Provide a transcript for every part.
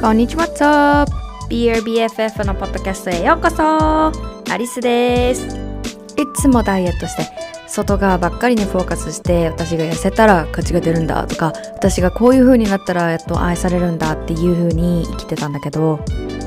こんにちは、What's up? BRBFF のポッドキャストへようこそアリスです。いつもダイエットして、外側ばっかりにフォーカスして、私が痩せたら価値が出るんだとか、私がこういう風になったらやっと愛されるんだっていう風に生きてたんだけど、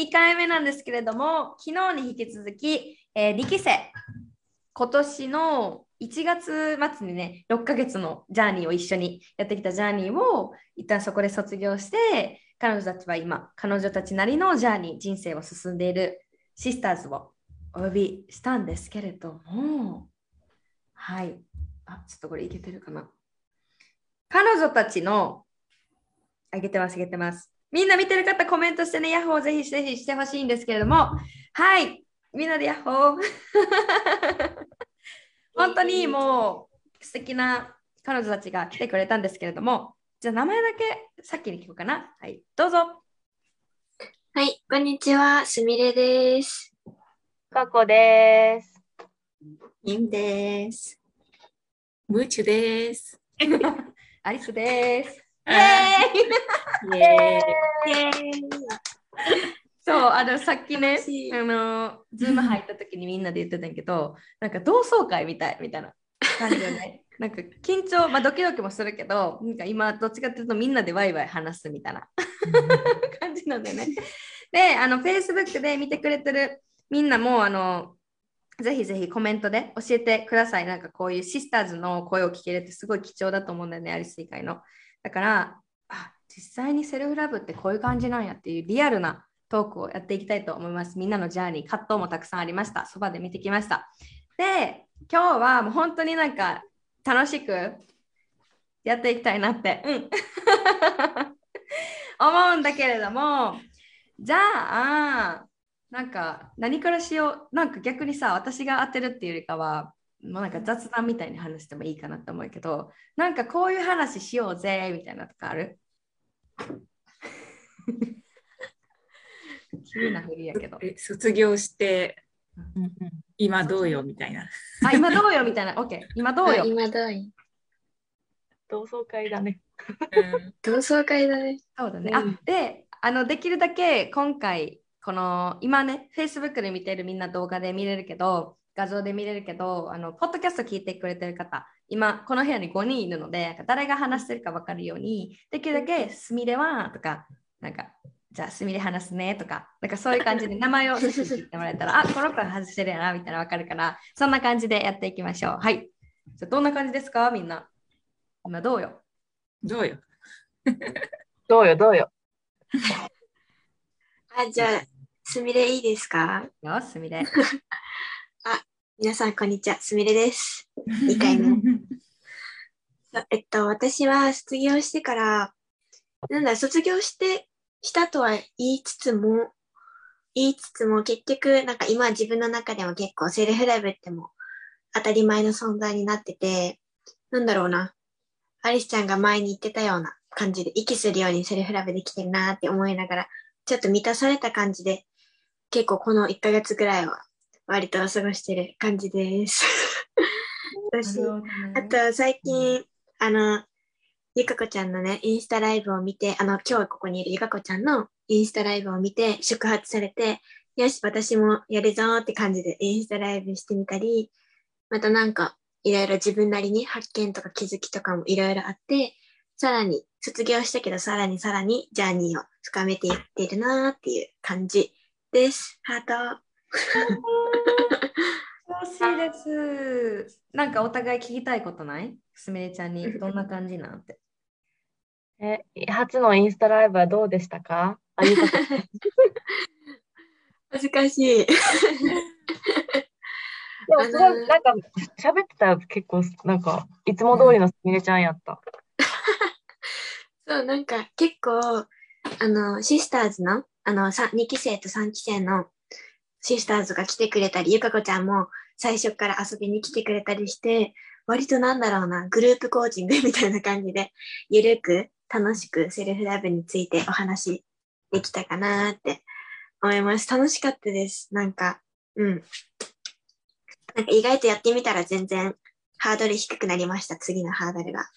2回目なんですけれども、昨日に引き続き、えー、2期生、今年の1月末にね、6ヶ月のジャーニーを一緒にやってきたジャーニーを一旦そこで卒業して、彼女たちは今、彼女たちなりのジャーニー、人生を進んでいるシスターズをお呼びしたんですけれども、はい。あ、ちょっとこれいけてるかな。彼女たちの、あげてます、あげてます。みんな見てる方コメントしてね、ヤッホーぜひぜひしてほしいんですけれども、はい、みんなでヤッホー。本当にもう素敵な彼女たちが来てくれたんですけれども、じゃあ名前だけ先に聞こうかな。はい、どうぞ。はい、こんにちは、すみれです。かこです。インです。ムーチュです。アリスです。イイェーイイエーイそう、あのさっきねあの、ズーム入った時にみんなで言ってたんやけど、なんか同窓会みたいみたいな感じよね。なんか緊張、まあドキドキもするけど、なんか今どっちかっていうとみんなでワイワイ話すみたいな 感じなんだよね。で、あの、Facebook で見てくれてるみんなも、あの、ぜひぜひコメントで教えてください。なんかこういうシスターズの声を聞けるってすごい貴重だと思うんだよね、アリス以外の。だから、あ、実際にセルフラブってこういう感じなんやっていうリアルなトークをやっていきたいと思います。みんなのジャーニー、葛藤もたくさんありました。そばで見てきました。で、今日はもう本当になんか楽しくやっていきたいなって、うん、思うんだけれども、じゃあ、なんか何からしよう、なんか逆にさ、私が当てるっていうよりかは、もうなんか雑談みたいに話してもいいかなって思うけど、なんかこういう話しようぜみたいなとかある？急なふりやけど。え卒業して今どうよみたいな。あ、今どうよみたいな。OK。今どうよ。今どうい同窓会だね。うん同窓会だね。そうだね。うんあで、あの、できるだけ今回、この、今ね、Facebook で見てるみんな動画で見れるけど、画像で見れるけど、あの、ポッドキャスト聞いてくれてる方、今、この部屋に5人いるので、誰が話してるか分かるように、できるだけ、すみれは、とか、なんか、じゃあ、すみれ話すね、とか、なんかそういう感じで名前を言ってもらえたら、あ、この子外してるやな、みたいな分かるから、そんな感じでやっていきましょう。はい。じゃあ、どんな感じですか、みんな。今、どうよ？どうよ。どうよ、どうよ。あ、じゃあ、すみれいいですか？よ、すみれ。皆さん、こんにちは、すみれです。2回目。えっと、私は卒業してから、なんだ、卒業して、したとは言いつつも、言いつつも、結局、なんか今自分の中でも結構セルフラブっても当たり前の存在になってて、なんだろうな。アリスちゃんが前に言ってたような感じで、息するようにセルフラブできてるなって思いながら、ちょっと満たされた感じで、結構この1ヶ月ぐらいは割と過ごしてる感じです。私、あと最近、あの、ゆかこちゃんのね、インスタライブを見て、あの、今日ここにいるゆかこちゃんのインスタライブを見て、触発されて、よし、私もやるぞーって感じでインスタライブしてみたり、またなんか、いろいろ自分なりに発見とか気づきとかもいろいろあって、さらに、卒業したけど、さらにさらにジャーニーを深めていってるなーっていう感じです。ハート。楽しいです。なんかお互い聞きたいことない？すみれちゃんにどんな感じなんて。え、初のインスタライブはどうでしたか？あゆかさん恥ずかしい。でもすごい、なんか、喋ってたら結構、なんか、いつも通りのすみれちゃんやった。そう、なんか結構、あの、シスターズの、あの、さ2期生と3期生のシスターズが来てくれたり、ゆかこちゃんも最初から遊びに来てくれたりして、割となんだろうな、グループコーチングみたいな感じで、ゆるく楽しくセルフラブについてお話できたかなって思います。楽しかったです。なんか、うん。なんか意外とやってみたら全然ハードル低くなりました、次のハードルが。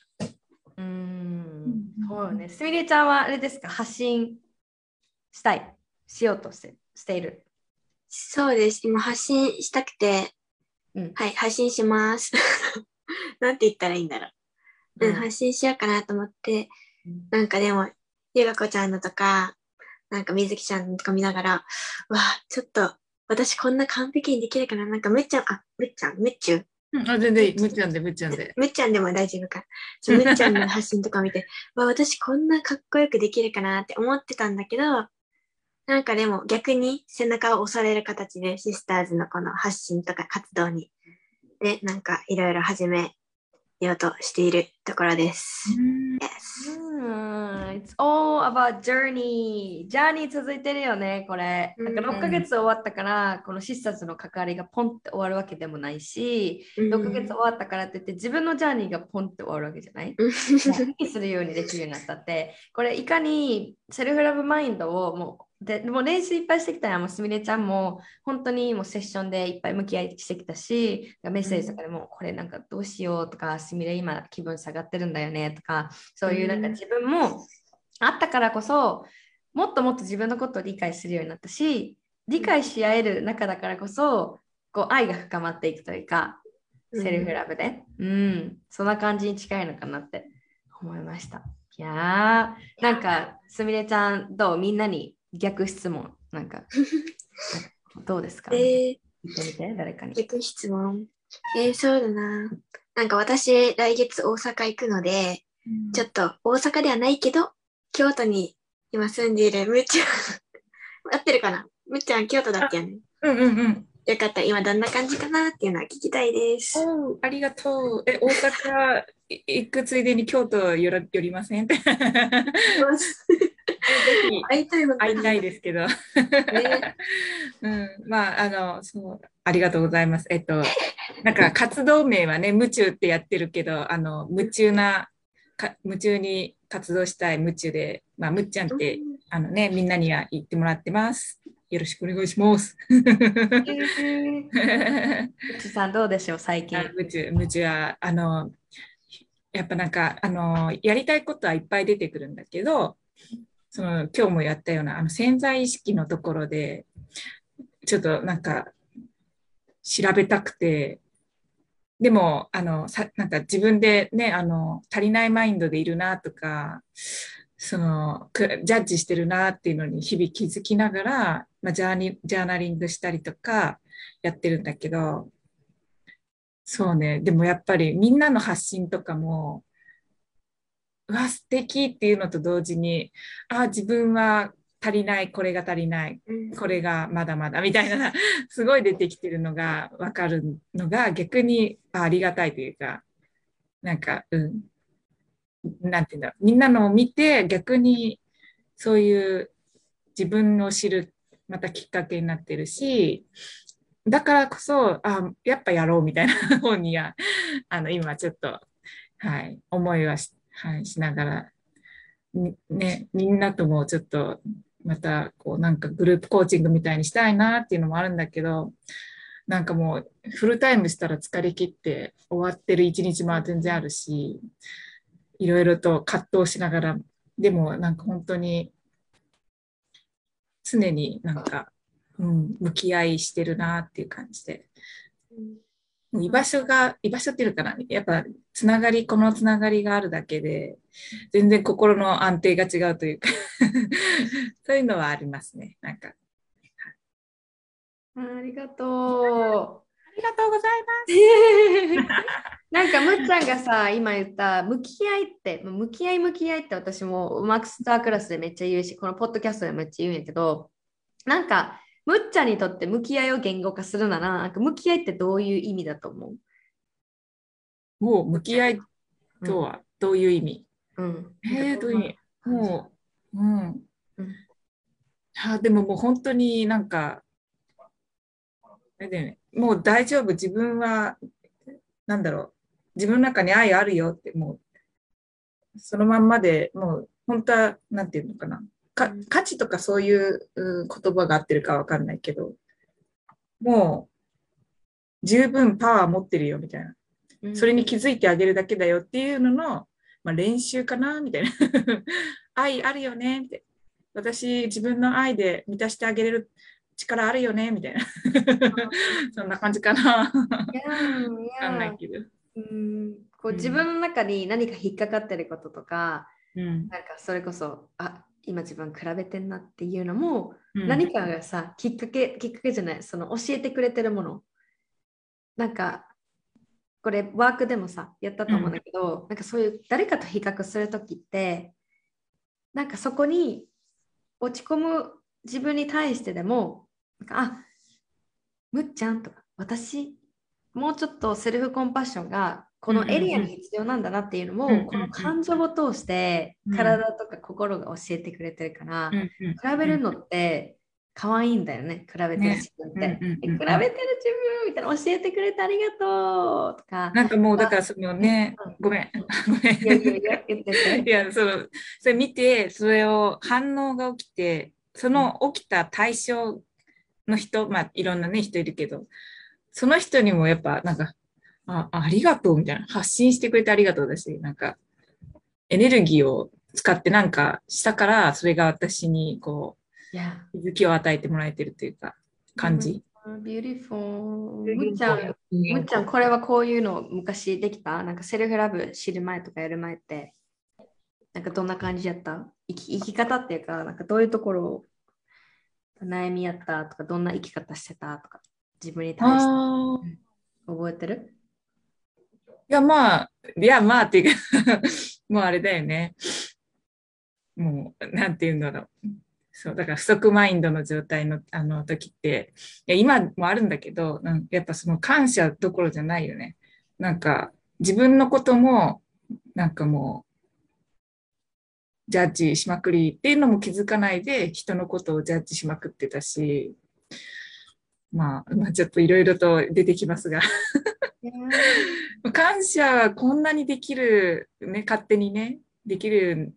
うーん。そうよね。すみれちゃんはあれですか？発信したい。しようとしてしている。そうです。今発信したくて、うんはい、発信します。なんて言ったらいいんだろう。うん、発信しようかなと思って、うんなんかでも、ゆがこちゃんのとか、なんかみずきちゃんのとか見ながら、わあ、ちょっと、私こんな完璧にできるかななんかむっちゃん、あ、むっちゃん、むっちゅう。うんあ、全然いい。むっちゃんで、むっちゃんで。むっちゃんでも大丈夫か。むっちゃんの発信とか見て、わ私こんなかっこよくできるかなって思ってたんだけど、なんかでも逆に背中を押される形でシスターズのこの発信とか活動に、で、なんかいろいろ始めようとしているところです。Yes. うん。It's all about journey. journey 続いてるよね、これ。なんかうん6ヶ月終わったから、このシスターズの関わりがポンって終わるわけでもないし、うん6ヶ月終わったからって言って自分の journey がポンって終わるわけじゃない？うん 息するようにできるようになったって、これいかに self love mind をもうでもう練習いっぱいしてきたらもうすみれちゃんも本当にもうセッションでいっぱい向き合いしてきたしメッセージとかでもこれなんかどうしようとかすみれ今気分下がってるんだよねとかそういうなんかうん。自分もあったからこそもっともっと自分のことを理解するようになったし理解し合える中だからこそこう愛が深まっていくというかセルフラブで、うん、そんな感じに近いのかなって思いました。いやー、なんか、すみれちゃん、どう？みんなに逆質問、なんか、どうですか、えー、聞いてみて、誰かに。逆質問。えー、そうだな。なんか私、来月大阪行くので、ちょっと大阪ではないけど、京都に今住んでいるむっちゃん。合ってるかな？むっちゃん京都だったよね。うんうんうん。よかった。今どんな感じかなっていうのは聞きたいです。おうありがとう。え、大阪い行くついでに京都寄ら寄りません？ぜひ会いたいの会いたいですけど。ね。うん、まあ、あの、そう、ありがとうございます。えっと、なんか活動名はね、夢中ってやってるけど、あの、夢中な、か夢中に活動したい夢中で、まあ、むっちゃんって、あのね、みんなには言ってもらってます。よろしくお願いします。うちさん、どうでしょう、最近。夢中、夢中は、あの、やっぱなんか、あの、やりたいことはいっぱい出てくるんだけど、その、今日もやったような、あの、潜在意識のところで、ちょっとなんか、調べたくて、でも、あの、さ、なんか自分でね、あの、足りないマインドでいるなとか、その、くジャッジしてるなっていうのに日々気づきながら、まあ、ジャーニ、ジャーナリングしたりとかやってるんだけど、そうね。でもやっぱりみんなの発信とかも、うわ、素敵っていうのと同時に、あ、自分は足りない、これが足りない、うんこれがまだまだみたいな、すごい出てきてるのがわかるのが逆にあありがたいというか、なんか、うん。なんていうんだろう。みんなのを見て逆にそういう自分を知るまたきっかけになってるし、だからこそ、あ、やっぱやろうみたいな 方には、あの、今ちょっと、はい、思いはし,、はい、しながら、ね、みんなともちょっと、また、こう、なんかグループコーチングみたいにしたいなっていうのもあるんだけど、なんかもう、フルタイムしたら疲れ切って終わってる一日も全然あるし、いろいろと葛藤しながら、でもなんか本当に、常になんか、うん、向き合いしてるなっていう感じで、居場所が、居場所っていうのかな、やっぱつながり、このつながりがあるだけで、全然心の安定が違うというか。そういうのはありますね。なんか、ありがとありがとうございます。う。なんかむっちゃんがさ、今言った向き合いって、向き合い向き合いって私もマクスタークラスでめっちゃ言うし、このポッドキャストでめっちゃ言うんやけど、なんかむっちゃんにとって向き合いを言語化するなら、なんか向き合いってどういう意味だと思う？もう向き合いとはどういう意味、うん。えー、どういう意味？もう、うん。うんあでももう本当になんか、あれだよね、もう大丈夫、自分は、なんだろう、自分の中に愛あるよって、もう、そのまんまでもう、本当は、なんていうのかな、かうん価値とかそういう、うん言葉が合ってるかわかんないけど、もう、十分パワー持ってるよみたいな。うんそれに気づいてあげるだけだよっていうのの、まあ、練習かなみたいな。愛あるよねって。私、自分の愛で満たしてあげれる力あるよねみたいな。そんな感じかな。わいやーいかんなやいけど。うんこううん自分の中に何か引っかかってることとか、うん。なんかそれこそ、あ今自分比べてんなっていうのも、うん何かがさ、きっかけ、きっかけじゃない、その教えてくれてるもの。なんか、これワークでもさ、やったと思うんだけど、なんかそういう誰かと比較するときって、なんかそこに落ち込む自分に対してでも、なんかあむっちゃんとか、私、もうちょっとセルフコンパッションがこのエリアに必要なんだなっていうのも、うんうんうんこの感情を通してうん体とか心が教えてくれてるから、うんうん比べるのって可愛いんだよね、比べてる自分って。ねうんうん比べてる自分みたいな教えてくれてありがとうとか。なんかもう、だからそのねうん、ごめん。ごめん。いやいや。いや、その、それ見て、それを反応が起きて、その起きた対象の人、まあ、いろんなね、人いるけど、その人にもやっぱ、なんか、あ、ありがとうみたいな、発信してくれてありがとうだし、なんか、エネルギーを使ってなんかしたから、それが私に、こう、気づきを与えてもらえてるというか、感じ。 Beautiォー。むっちゃん、むっちゃん、これはこういうの昔できた？なんか self love 知る前とかやる前って、なんかどんな感じやった？生き生き方っていうか、なんかどういうところを悩みやったとか、どんな生き方してたとか、自分に対して。覚えてる？いや、まあ、いや、まあ、っていうか、もうあれだよね。もう、なんていうんだろう。そう、だから不足マインドの状態のあの時って、いや、今もあるんだけど、やっぱその感謝どころじゃないよね。なんか、自分のことも、なんかもう、ジャッジしまくりっていうのも気づかないで、人のことをジャッジしまくってたし、まあ、まあ、ちょっといろいろと出てきますが。感謝はこんなにできる、ね、勝手にね、できる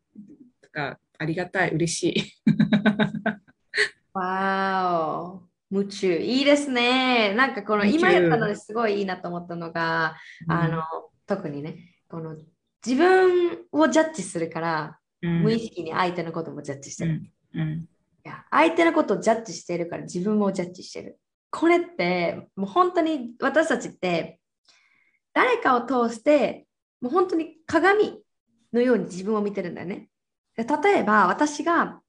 とか、ありがたい、嬉しい。わーお、夢中。いいですね。なんかこの今やったのですごいいいなと思ったのが、あの、特にね、この自分をジャッジするから、うん、無意識に相手のこともジャッジしてる。うん、うん、いや相手のことをジャッジしているから自分もジャッジしてる。これってもう本当に私たちって誰かを通してもう本当に鏡のように自分を見てるんだよね。で例えば私が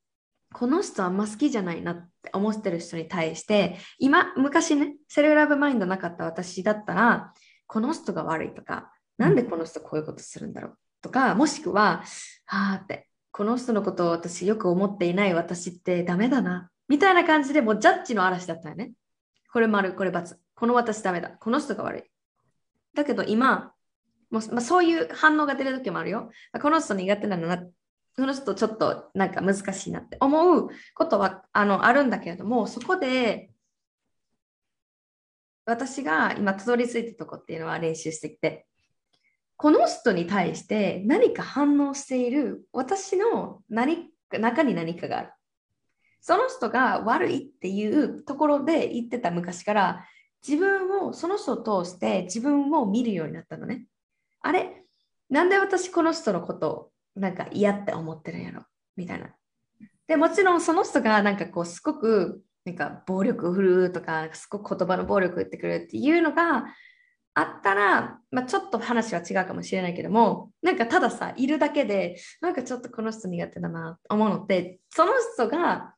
この人あんま好きじゃないなって思ってる人に対して今昔ね self love mind なかった私だったらこの人が悪いとかなんでこの人こういうことするんだろうとかもしくははあってこの人のことを私よく思っていない私ってダメだなみたいな感じでもうジャッジの嵐だったよね。これ丸、これ×。この私ダメだ。この人が悪い。だけど今、もうまあ、そういう反応が出る時もあるよ。この人苦手なんだな。この人ちょっとなんか難しいなって思うことはあのあるんだけれども、そこで私が今たどり着いたとこっていうのは練習してきて、この人に対して何か反応している私の何中に何かがある。その人が悪いっていうところで言ってた昔から自分をその人を通して自分を見るようになったのね。あれなんで私この人のことなんか嫌って思ってるんやろ？みたいな。でもちろんその人がなんかこうすごくなんか暴力を振るうとかすごく言葉の暴力を言ってくるっていうのがあったら、まあ、ちょっと話は違うかもしれないけどもなんかたださいるだけでなんかちょっとこの人苦手だなと思うのってその人が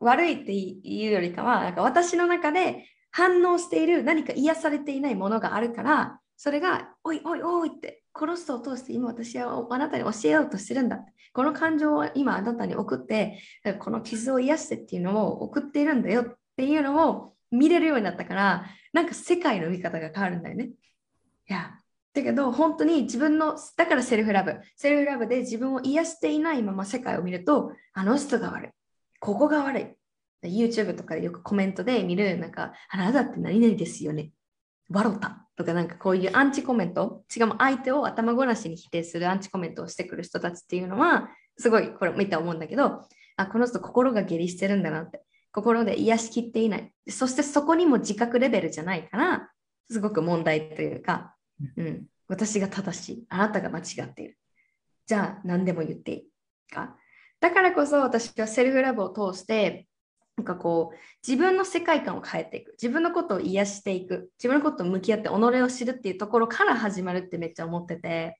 悪いっていうよりかは、なんか私の中で反応している何か癒されていないものがあるから、それが、おいおいおいって、この人を通して今私はあなたに教えようとしてるんだ。この感情を今あなたに送って、この傷を癒してっていうのを送っているんだよっていうのを見れるようになったから、なんか世界の見方が変わるんだよね。いや、だけど本当に自分の、だから self love。self love で自分を癒していないまま世界を見ると、あの人が悪い。ここが悪い。YouTube とかでよくコメントで見る、なんか、あなたって何々ですよね。笑ったとか、なんかこういうアンチコメント、しかも相手を頭ごなしに否定するアンチコメントをしてくる人たちっていうのは、すごいこれ見て思うんだけど、あ、この人心が下痢してるんだなって。心で癒しきっていない。そしてそこにも自覚レベルじゃないから、すごく問題というか、うん、私が正しい。あなたが間違っている。じゃあ何でも言っていいか。だからこそ私はセルフラブを通して、なんかこう、自分の世界観を変えていく。自分のことを癒していく。自分のことを向き合って己を知るっていうところから始まるってめっちゃ思ってて、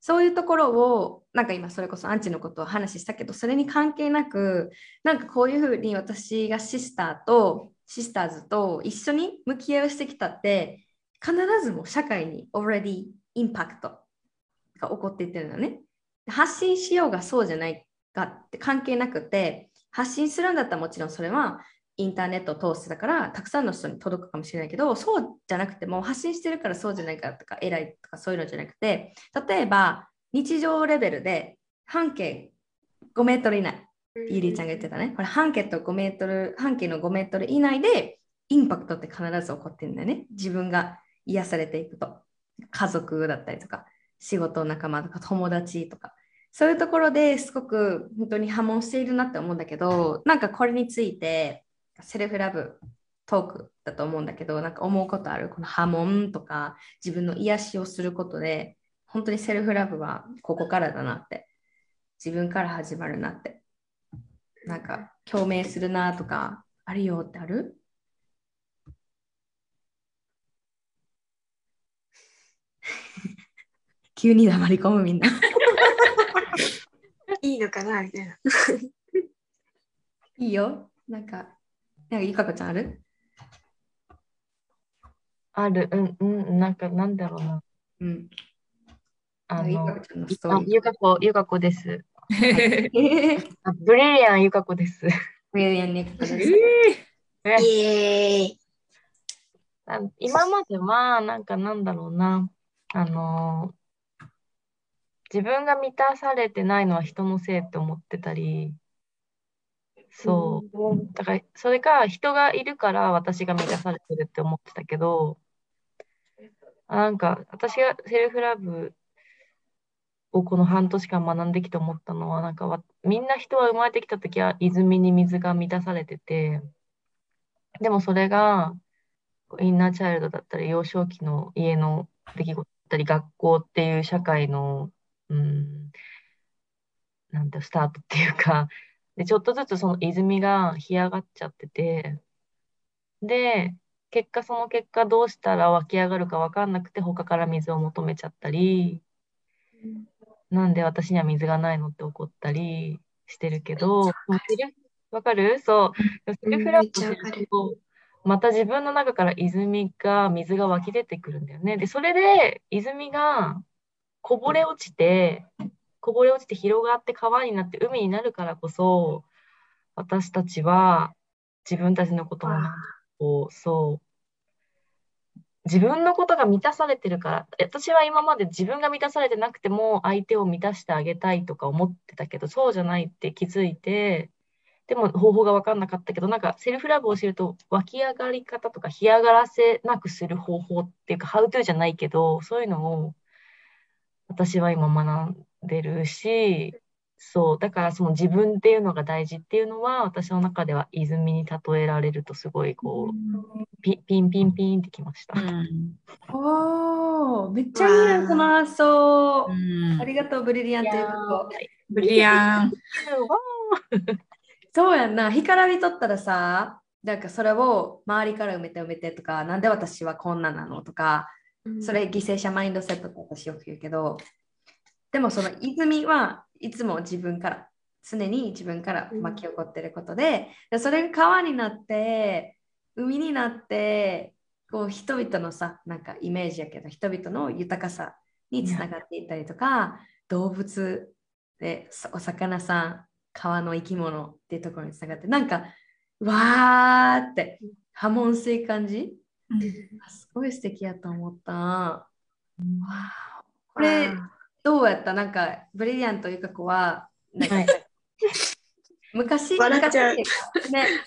そういうところを、なんか今それこそアンチのことを話したけど、それに関係なく、なんかこういうふうに私がシスターと、シスターズと一緒に向き合いをしてきたって、必ずも社会に already インパクトが起こっていってるのね。発信しようがそうじゃないかって関係なくて、発信するんだったらもちろんそれはインターネットを通してだからたくさんの人に届くかもしれないけどそうじゃなくても発信してるからそうじゃないかとか偉いとかそういうのじゃなくて例えば日常レベルで半径5メートル以内。ゆりちゃんが言ってたね。これ半径と5メートル半径の5メートル以内でインパクトって必ず起こってるんだよね。自分が癒されていくと。家族だったりとか仕事仲間とか友達とか。そういうところですごく本当に波紋しているなって思うんだけど、なんかこれについてセルフラブトークだと思うんだけど、なんか思うことある？この波紋とか自分の癒しをすることで、本当にセルフラブはここからだなって、自分から始まるなって、なんか共鳴するなとか、あるよってある？急に黙り込むみんな。いいのかなみたいな。いいよ。なんか、なんかゆかこちゃんある？ある、うん、うん、なんか、なんだろうな。うん。あのゆかこ、ちゃんのストーあリー。ゆかこ、ゆかこです。えあ ブリリアンゆかこです。ウィリアン・ニックです。イエーイ。あ今までは、なんかなんだろうな、あのー自分が満たされてないのは人のせいって思ってたり、そう。だから、それか人がいるから私が満たされてるって思ってたけど、あなんか私がセルフラブをこの半年間学んできて思ったのは、なんかわみんな人は生まれてきた時は泉に水が満たされてて、でもそれがインナーチャイルドだったり幼少期の家の出来事だったり学校っていう社会の、うん、なんてスタートっていうか、で、ちょっとずつその泉が干上がっちゃってて、で、結果その結果どうしたら湧き上がるか分かんなくて他から水を求めちゃったり、なんで私には水がないのって怒ったりしてるけど、わかるそう。セルフラブをすると、また自分の中から泉が、水が湧き出てくるんだよね。で、それで泉がこぼれ落ちて、こぼれ落ちて広がって川になって海になるからこそ、私たちは自分たちのこともこう、そう、自分のことが満たされてるから、私は今まで自分が満たされてなくても相手を満たしてあげたいとか思ってたけど、そうじゃないって気づいて、でも方法が分かんなかったけど、なんかセルフラブを知ると湧き上がり方とか干上がらせなくする方法っていうか、ハウトゥーじゃないけど、そういうのを私は今学んでるし、そう、だからその自分っていうのが大事っていうのは、私の中では泉に例えられるとすごいこう、ピピンピンピンってきました。おー、めっちゃいいな、この発想。うんありがとう、ブリリアントいうこと。ブリアン。そうやんな、干からびとったらさ、なんかそれを周りから埋めて埋めてとか、なんで私はこんななのとか、それ犠牲者マインドセットって私よく言うけど、でもその泉はいつも自分から常に自分から巻き起こってることで、でそれが川になって海になってこう人々のさなんかイメージやけど人々の豊かさにつながっていったりとか、動物でさお魚さん川の生き物っていうところにつながってなんかわーって波紋すい感じ？あすごい素敵やと思った。これどうやったなんかブリリアントゆか子はなんか、はい。笑昔っちゃう。ね、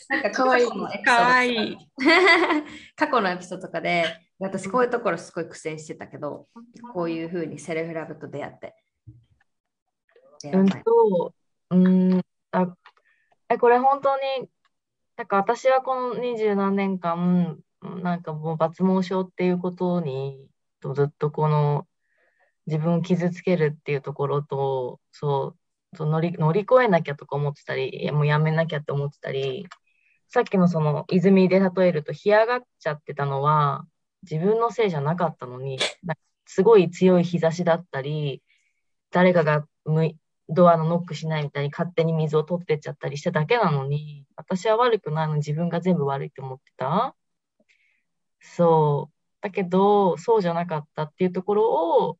なんかかわい。い過去のエピソードか。わいい。過去のエピソードとか で私こういうところすごい苦戦してたけど、こういうふうにセルフラブと出会って。うんと、う。ん、あ、え、これ本当に、なんか私はこの二十何年間、なんかもう抜毛症っていうことに、とずっとこの自分を傷つけるっていうところと、そう、そう乗り、乗り越えなきゃとか思ってたり、やもうやめなきゃって思ってたり、さっきのその泉で例えると、干上がっちゃってたのは、自分のせいじゃなかったのに、すごい強い日差しだったり、誰かがむドアのノックしないみたいに勝手に水を取ってっちゃったりしただけなのに、私は悪くないのに自分が全部悪いって思ってた。そう。だけど、そうじゃなかったっていうところを、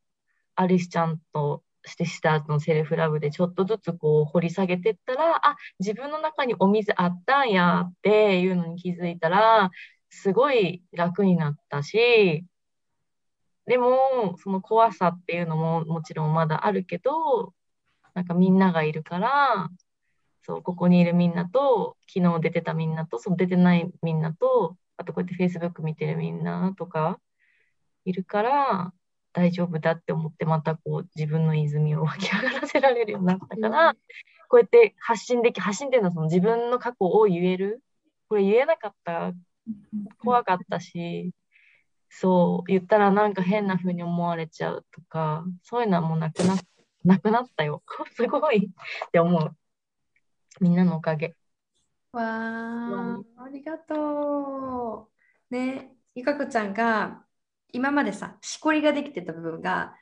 アリスちゃんとしてした後のセルフラブでちょっとずつこう掘り下げてったら、あ、自分の中にお水あったんやっていうのに気づいたら、すごい楽になったし、でも、その怖さっていうのももちろんまだあるけど、なんかみんながいるから、そう、ここにいるみんなと、昨日出てたみんなと、その出てないみんなと、あとこうやって Facebook 見てるみんなとかいるから、大丈夫だって思って、またこう自分の泉を湧き上がらせられるようになったから、こうやって発信でき、発信っていうのはその自分の過去を言える？これ言えなかった、怖かったし、そう、言ったらなんか変な風に思われちゃうとか、そういうのはもうなくなっなくなったよ。すごいって思う。みんなのおかげ。わー、ありがとう。ね、ゆかこちゃんが今までさ、しこりができてた部分が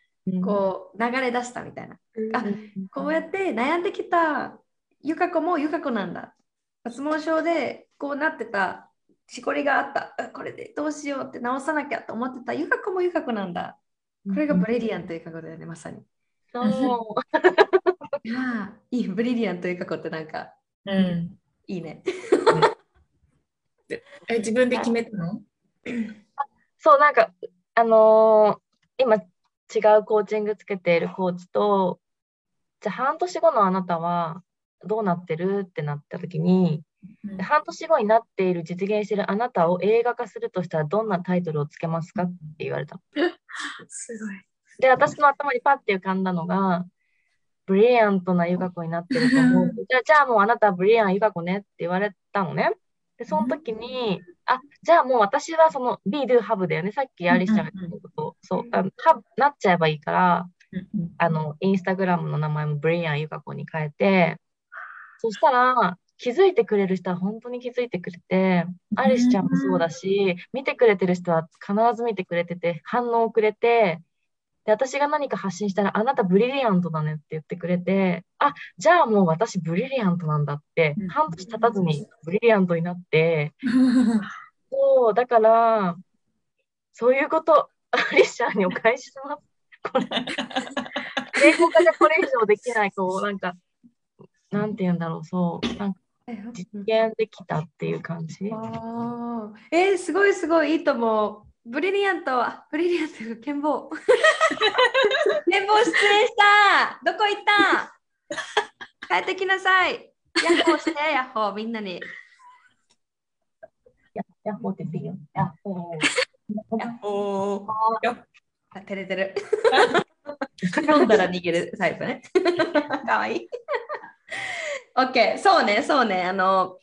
こう流れ出したみたいな。あこうやって悩んできたゆか子もゆか子なんだ。脱毛症でこうなってたしこりがあった。あこれでどうしようって直さなきゃと思ってたゆか子もゆか子なんだ。これがブリリアントゆか子だよね、まさに。そう。いやーいい、ブリリアントゆか子ってなんかうん。いいね。え、自分で決めたの？そう、なんか、あのー今違うコーチングつけているコーチと、じゃあ半年後のあなたはどうなってるってなった時に、で半年後になっている実現しているあなたを映画化するとしたらどんなタイトルをつけますかって言われたの。すごい。で、私の頭にパッて浮かんだのが、ブリリアントなゆか子になってると思う。じゃあ、じゃあもうあなたはブリリアンゆか子ねって言われたのね。で、その時に、あ、じゃあもう私はその be, do, have だよね。さっきアリスちゃんが言ったこと。そう、あのなっちゃえばいいから、あの、インスタグラムの名前もブリリアンゆか子に変えて、そしたら、気づいてくれる人は本当に気づいてくれて、アリスちゃんもそうだし、見てくれてる人は必ず見てくれてて、反応をくれて、で、私が何か発信したら、あなたブリリアントだねって言ってくれて、あ、じゃあもう私ブリリアントなんだってうん、半年経たずにブリリアントになって、そう、だから、そういうこと、アリスちゃんにお返しします。これ、英語化でこれ以上できない、こう、なんか、なんて言うんだろう、そう、なんか実現できたっていう感じ。えー、すごいすごいいいと思う。ブリリアント、あブリリアント、剣棒。剣棒出演したどこ行った？帰ってきなさいヤッホーして、ヤッホー、みんなに。や、やっほーって言っていいよ。やっほー。おーあ照れてる。噛んだら逃げるタイプね。かわいい。OK、そうね、そうね。あの、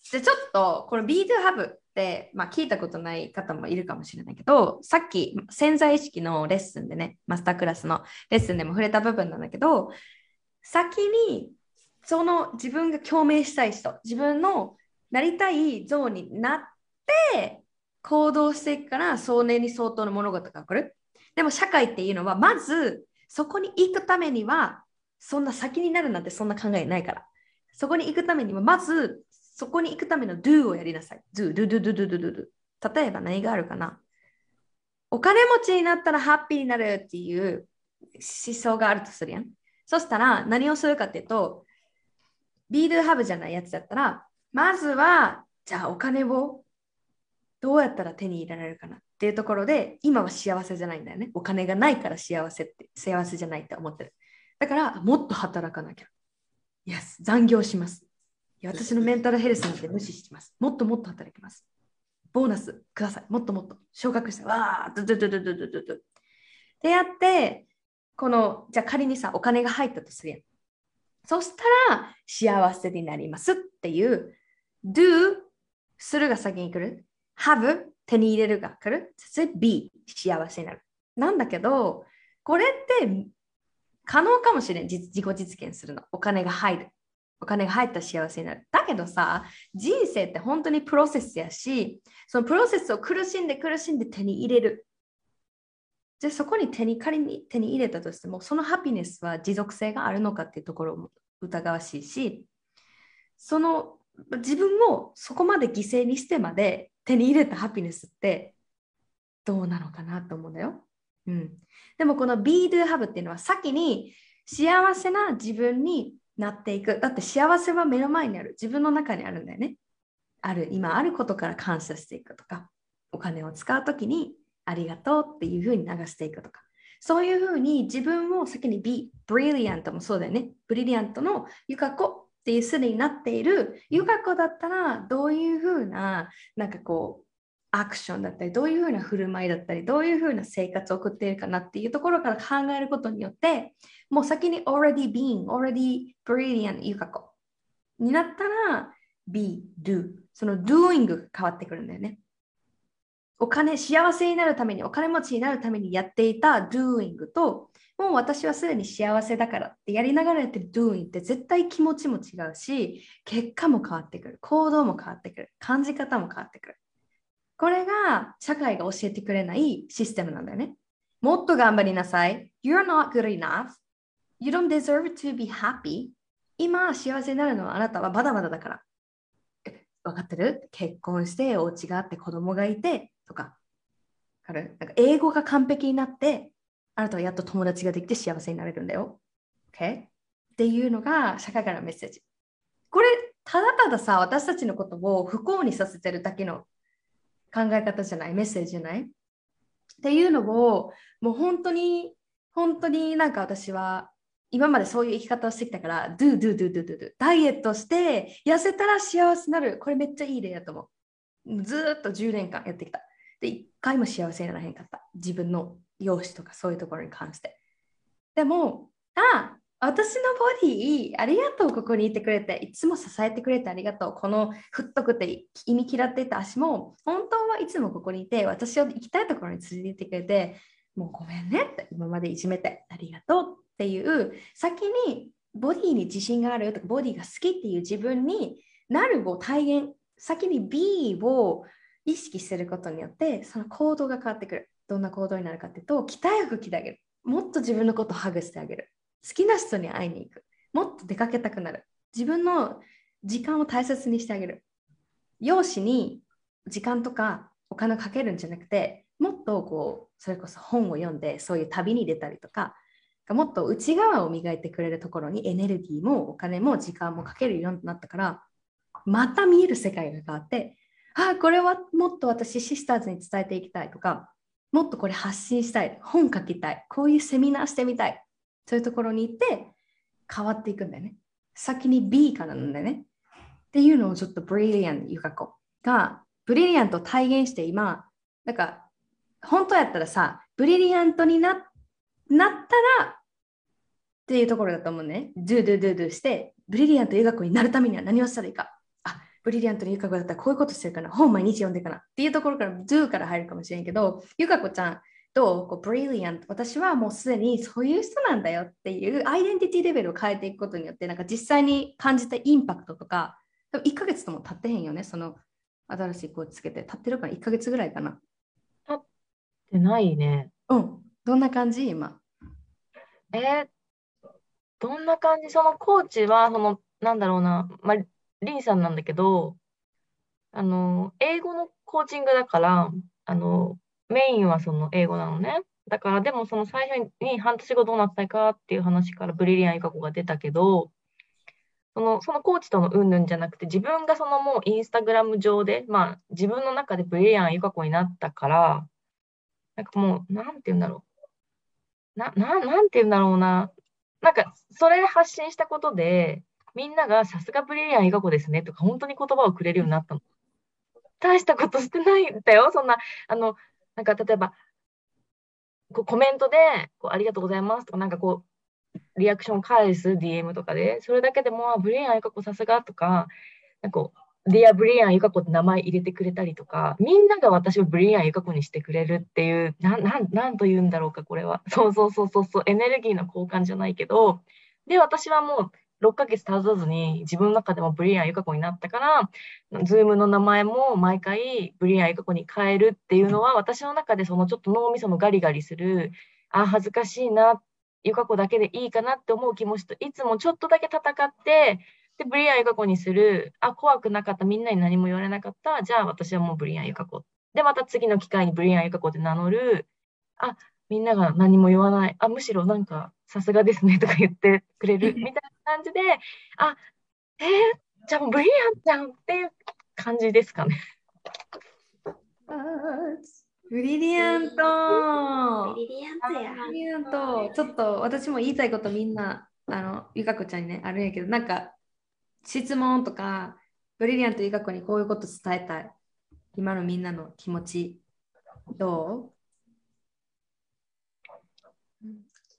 じゃあちょっと、この B2 ハブまあ、聞いたことない方もいるかもしれないけど、さっき潜在意識のレッスンでね、マスタークラスのレッスンでも触れた部分なんだけど、先にその自分が共鳴したい人、自分のなりたい像になって行動していくから、それに相当の物事が起こる。でも社会っていうのは、まずそこに行くためには、そんな先になるなんてそんな考えないから。そこに行くためには、まずそこに行くための do をやりなさい。do, do, do, do, do, do, do, do. 例えば何があるかなお金持ちになったらハッピーになるっていう思想があるとするやん。そしたら何をするかっていうと、be do have じゃないやつだったら、まずは、じゃあお金をどうやったら手に入れられるかなっていうところで、今は幸せじゃないんだよね。お金がないから幸せって、幸せじゃないって思ってる。だから、もっと働かなきゃ。Yes、残業します。私のメンタルヘルスなんて無視します。もっともっと働きます。ボーナスください。もっともっと昇格して、わー、ドゥドドドドドドゥドゥ。ってやって、この、じゃあ仮にさ、お金が入ったとするやん。そしたら、幸せになりますっていう、do するが先に来る。have 手に入れるが来る。そして be 幸せになる。なんだけど、これって可能かもしれん。自己実現するの。お金が入る。お金が入った幸せになる。だけどさ、人生って本当にプロセスやし、そのプロセスを苦しんで苦しんで手に入れる。で、そこに手に仮に手に入れたとしても、そのハピネスは持続性があるのかっていうところも疑わしいし、その自分をそこまで犠牲にしてまで手に入れたハピネスってどうなのかなと思うんだよ。うん、でもこの Be Do Have っていうのは先に幸せな自分になっていく。だって幸せは目の前にある。自分の中にあるんだよね。ある、今あることから感謝していくとか、お金を使うときにありがとうっていうふうに流していくとか。そういうふうに自分を先に Be Brilliant もそうだよね。ブリリアントのゆかこっていうすでになっているゆかこだったらどういうふうななんかこうアクションだったりどういうふうな振る舞いだったりどういうふうな生活を送っているかなっていうところから考えることによってもう先に already being already brilliant ゆかこになったら be do その doing が変わってくるんだよねお金幸せになるためにお金持ちになるためにやっていた doing ともう私はすでに幸せだからってやりながらやってる doing って絶対気持ちも違うし、結果も変わってくる、行動も変わってくる、感じ方も変わってくる。これが社会が教えてくれないシステムなんだよね。もっと頑張りなさい。You're not good enough. You don't deserve to be happy. 今幸せになるのはあなたはまだまだだから。分かってる？結婚して、お家があって、子供がいてとか。かる？なんか英語が完璧になって、あなたはやっと友達ができて幸せになれるんだよ。OK? っていうのが社会からのメッセージ。これ、ただたださ、私たちのことを不幸にさせてるだけの考え方じゃない、メッセージじゃない？っていうのを、もう本当に、本当になんか私は今までそういう生き方をしてきたから、do, do, do, do, do, do. ダイエットして痩せたら幸せになる。これめっちゃいい例だと思う。ずっと10年間やってきた。で、一回も幸せにならへんかった。自分の容姿とかそういうところに関して。でも、あ、私のボディありがとう、ここにいてくれて、いつも支えてくれてありがとう。この太くて意味嫌っていた足も、本当はいつもここにいて、私を行きたいところに連れて行ってくれて、もうごめんねって、今までいじめてありがとうっていう、先にボディに自信があるとか、ボディが好きっていう自分になるを体現、先に B を意識することによって、その行動が変わってくる。どんな行動になるかっていうと、鍛え服着てあげる。もっと自分のことをハグしてあげる。好きな人に会いに行く。もっと出かけたくなる。自分の時間を大切にしてあげる。容姿に時間とかお金をかけるんじゃなくて、もっとこう、それこそ本を読んで、そういう旅に出たりとか、もっと内側を磨いてくれるところにエネルギーもお金も時間もかけるようになったから、また見える世界が変わって、ああ、これはもっと私シスターズに伝えていきたいとか、もっとこれ発信したい、本書きたい、こういうセミナーしてみたい、そういうところに行って変わっていくんだよね。先に B からなんだよね。っていうのをちょっとブリリアンゆかこが、ブリリアント体現して今、なんか本当やったらさ、ブリリアントにななったらっていうところだと思うね。ドゥドゥドゥドゥして、ブリリアントゆかこになるためには何をしたらいいか。あ、ブリリアントのゆかこだったらこういうことしてるかな。本毎日読んでるかな。っていうところから、ドゥから入るかもしれんけど、ゆかこちゃん、どう？こうブリリアント。私はもうすでにそういう人なんだよっていうアイデンティティレベルを変えていくことによって、なんか実際に感じたインパクトとか、1ヶ月とも経ってへんよね。その新しいコーチつけて。経ってるから1ヶ月ぐらいかな。ないね。うん。どんな感じ？今。えーどんな感じ？そのコーチは、その、なんだろうな、まあ、リンさんなんだけど、あの、英語のコーチングだから、あの、メインはその英語なのね。だから、でもその最初に半年後どうなったいかっていう話からブリリアン・ユカ子が出たけど、その、そのコーチとの云々じゃなくて、自分がそのもうインスタグラム上で、まあ自分の中でブリリアン・ユカ子になったから、なんかもう、なんて言うんだろう。な、な、なんて言うんだろうな。なんか、それで発信したことで、みんながさすがブリリアン・ユカ子ですねとか、本当に言葉をくれるようになったの。大したことしてないんだよ。そんな、あの、なんか例えば、こうコメントでこう、ありがとうございますとか、なんかこう、リアクション返す DM とかで、それだけでも、あブリリアン・ユカ子さすがとか、なんかこう、 Dear ブリリアン・ユカ子って名前入れてくれたりとか、みんなが私をブリリアン・ユカ子にしてくれるっていう、なん、なん、なんと言うんだろうか、これは。そうそうそうそうそう、エネルギーの交換じゃないけど、で、私はもう6ヶ月経たずに自分の中でもブリリアン・ユカ子になったから、ズームの名前も毎回ブリリアン・ユカ子に変えるっていうのは、私の中でそのちょっと脳みそのガリガリする、あ、恥ずかしいな、ユカ子だけでいいかなって思う気持ちといつもちょっとだけ戦って、で、ブリリアン・ユカ子にする、あ、怖くなかった、みんなに何も言われなかった、じゃあ私はもうブリリアン・ユカ子。で、また次の機会にブリリアン・ユカ子で名乗る、あ、みんなが何も言わない、あ、むしろなんか、さすがですね。とか言ってくれる。みたいな感じで、あ、えー、じゃあもうブリリアンじゃんっていう感じですかね。ブリリアント。ブリリアントや。ブリリアント。ちょっと私も言いたいことみんな、あの、ゆかこちゃんにね、あるんやけど、なんか、質問とか、ブリリアントゆかこにこういうこと伝えたい。今のみんなの気持ち、ど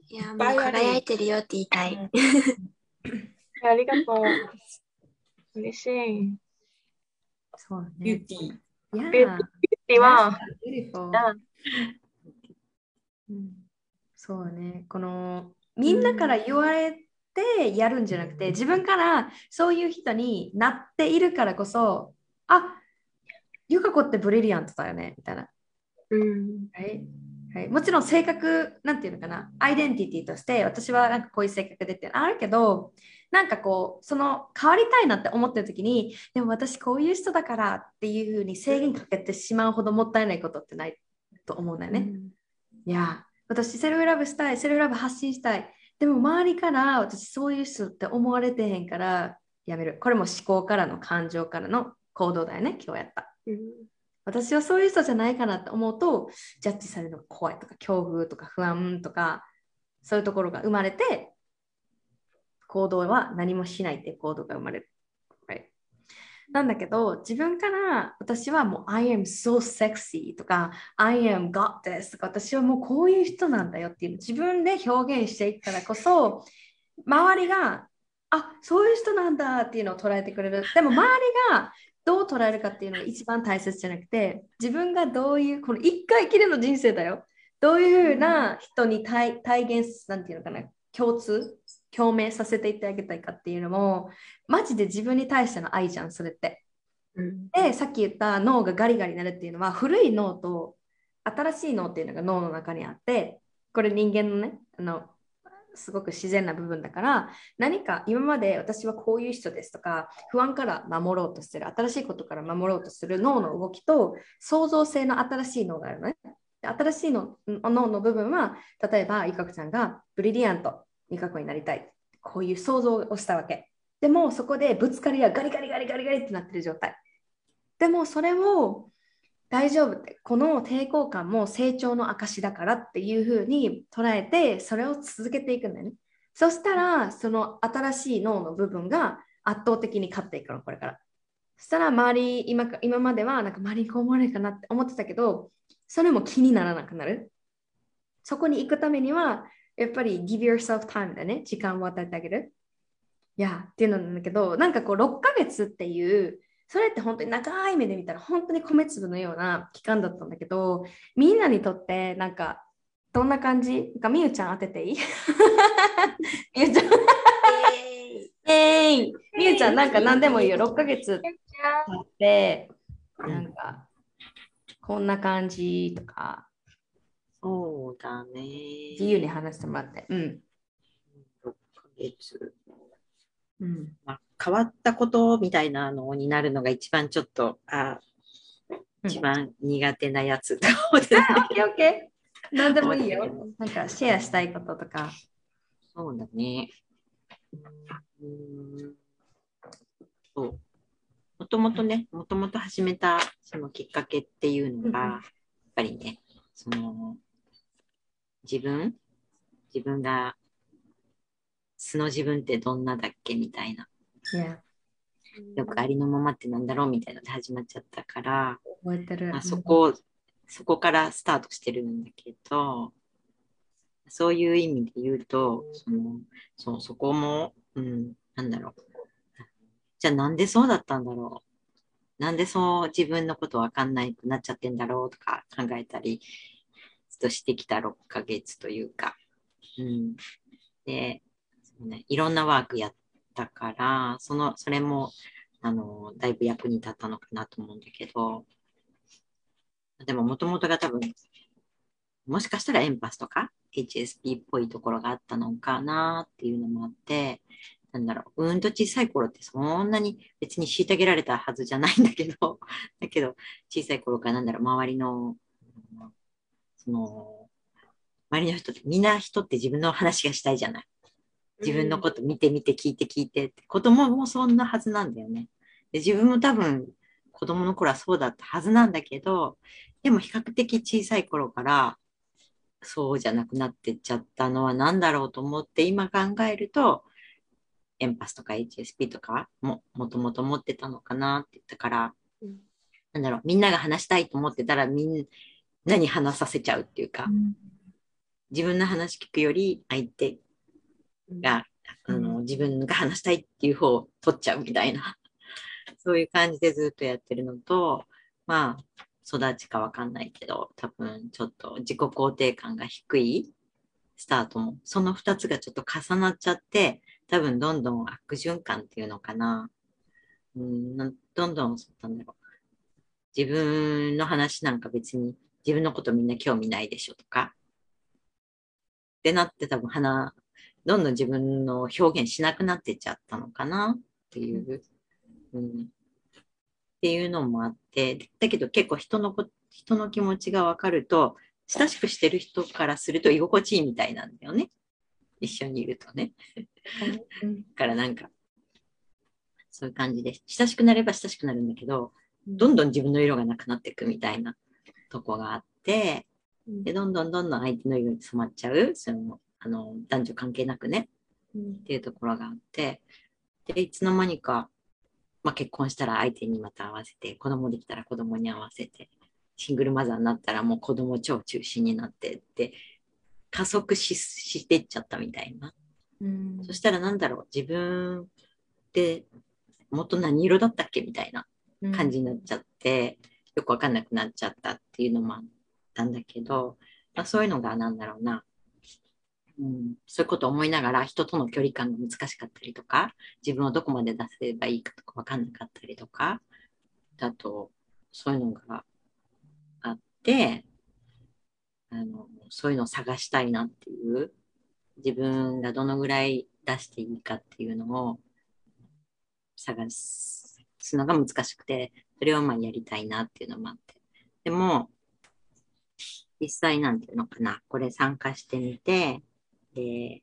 いや、もう輝いてるよって言いたい。ありがとう。嬉しい。うそうね。ビューティー。ビューでは、beautiful あうんそうね、このみんなから言われてやるんじゃなくて、自分からそういう人になっているからこそ、あゆか子ってブリリアントだよね、みたいな。うん。はいはい、もちろん性格、なんていうのかな、アイデンティティとして、私はなんかこういう性格でってあるけど、なんかこう、その変わりたいなって思ってる時に、でも私こういう人だからっていうふうに制限かけてしまうほどもったいないことってないと思うんだよね。いや、私セルフラブしたい、セルフラブ発信したい。でも周りから私そういう人って思われてへんからやめる。これも思考からの感情からの行動だよね、今日やった。うん。私はそういう人じゃないかなって思うと、ジャッジされるのが怖いとか、恐怖とか不安とか、そういうところが生まれて、行動は何もしないっていう行動が生まれる。なんだけど、自分から私はもう I am so sexy とか I am got this とか私はもうこういう人なんだよっていう自分で表現していくからこそ周りがあそういう人なんだっていうのを捉えてくれる。でも周りがどう捉えるかっていうのが一番大切じゃなくて自分がどういうこの一回きりの人生だよ。どういうふうな人に体体現なんていうのかな共通共鳴させていってあげたいかっていうのもマジで自分に対しての愛じゃんそれって。うん。でさっき言った脳がガリガリになるっていうのは古い脳と新しい脳っていうのが脳の中にあってこれ人間のねあのすごく自然な部分だから何か今まで私はこういう人ですとか不安から守ろうとする新しいことから守ろうとする脳の動きと創造性の新しい脳があるのね。で新しいの脳の部分は例えばゆかこちゃんがブリリアントゆかこになりたいこういう想像をしたわけ。でもそこでぶつかりやガリガリガリガリガリってなってる状態。でもそれを大丈夫ってこの抵抗感も成長の証だからっていうふうに捉えてそれを続けていくんだよね。そしたらその新しい脳の部分が圧倒的に勝っていくのこれから。そしたら周り今今まではなんか周りにこう思われるかなって思ってたけどそれも気にならなくなる。そこに行くためにはやっぱり give yourself time だね。時間を与えてあげる。いやっていうのなんだけどなんかこう6ヶ月っていうそれって本当に長い目で見たら本当に米粒のような期間だったんだけどみんなにとってなんかどんな感じ？なんかみゆちゃん当てていい？みゆちゃん。えーいみゆちゃんなんか何でもいいよ。6ヶ月経ってなんかこんな感じとかそうだね。自由に話してもらってうん6ヶ月。うん。まあ、変わったことみたいなのになるのが一番ちょっと、あうん一番苦手なやつオッケーオッケー。何でもいいよ。なんかシェアしたいこととか。そうだね。うんそう。もともとね、もともと始めたそのきっかけっていうのが、やっぱりね、その、自分？自分が、素の自分ってどんなだっけみたいな。Yeah よくありのままってなんだろうみたいなので始まっちゃったから。まあ、そこ、そこからスタートしてるんだけど、そういう意味で言うと、その、そう、そこも、うん、なんだろう。じゃあなんでそうだったんだろう？なんでそう自分のことわかんないくなっちゃってんだろうとか考えたり、としてきた6ヶ月というか、うん。で、ね、いろんなワークやったから、その、それも、あの、だいぶ役に立ったのかなと思うんだけど、でも、もともとが多分、もしかしたらエンパスとか HSP っぽいところがあったのかなっていうのもあって、なんだろう、うんと小さい頃ってそんなに別に虐げられたはずじゃないんだけど、だけど、小さい頃からなんだろう、周りの、その、周りの人って、みんな人って自分の話がしたいじゃない。自分のこと見て見て聞いて聞いてって、子供もそんなはずなんだよね。で自分も多分子供の頃はそうだったはずなんだけど、でも比較的小さい頃からそうじゃなくなってっちゃったのは何だろうと思って今考えると、エンパスとか HSP とかももともと持ってたのかなって言ったから、うんなんだろう、みんなが話したいと思ってたらみんなに話させちゃうっていうか、自分の話聞くより相手が、あの、自分が話したいっていう方を取っちゃうみたいな、そういう感じでずっとやってるのと、まあ、育ちかわかんないけど、多分ちょっと自己肯定感が低いスタートも、その二つがちょっと重なっちゃって、多分どんどん悪循環っていうのかな。うんどんどん、なんだろう。自分の話なんか別に自分のことみんな興味ないでしょとか。ってなって多分鼻、どんどん自分の表現しなくなってっちゃったのかな。っていう、うん、っていうのもあって、だけど結構人のこ、人の気持ちがわかると、親しくしてる人からすると居心地いいみたいなんだよね。一緒にいるとね。うん。だからなんか、そういう感じで、親しくなれば親しくなるんだけど、どんどん自分の色がなくなっていくみたいなとこがあって、で、どんどんどんどん相手の色に染まっちゃう、その、あの、男女関係なくね、っていうところがあって、で、いつの間にか、まあ、結婚したら相手にまた合わせて、子供できたら子供に合わせて、シングルマザーになったらもう子供超中心になってって、加速ししてっちゃったみたいな。うん。そしたらなんだろう、自分ってもっと何色だったっけ？みたいな感じになっちゃって、よくわかんなくなっちゃったっていうのもあったんだけど、まあ、そういうのがなんだろうな、うん、そういうことを思いながら人との距離感が難しかったりとか、自分をどこまで出せばいいかとかわかんなかったりとか、だと、そういうのがあって、あの、そういうのを探したいなっていう、自分がどのぐらい出していいかっていうのを探すのが難しくて、それをまあやりたいなっていうのもあって。でも、実際なんていうのかな、これ参加してみて、で、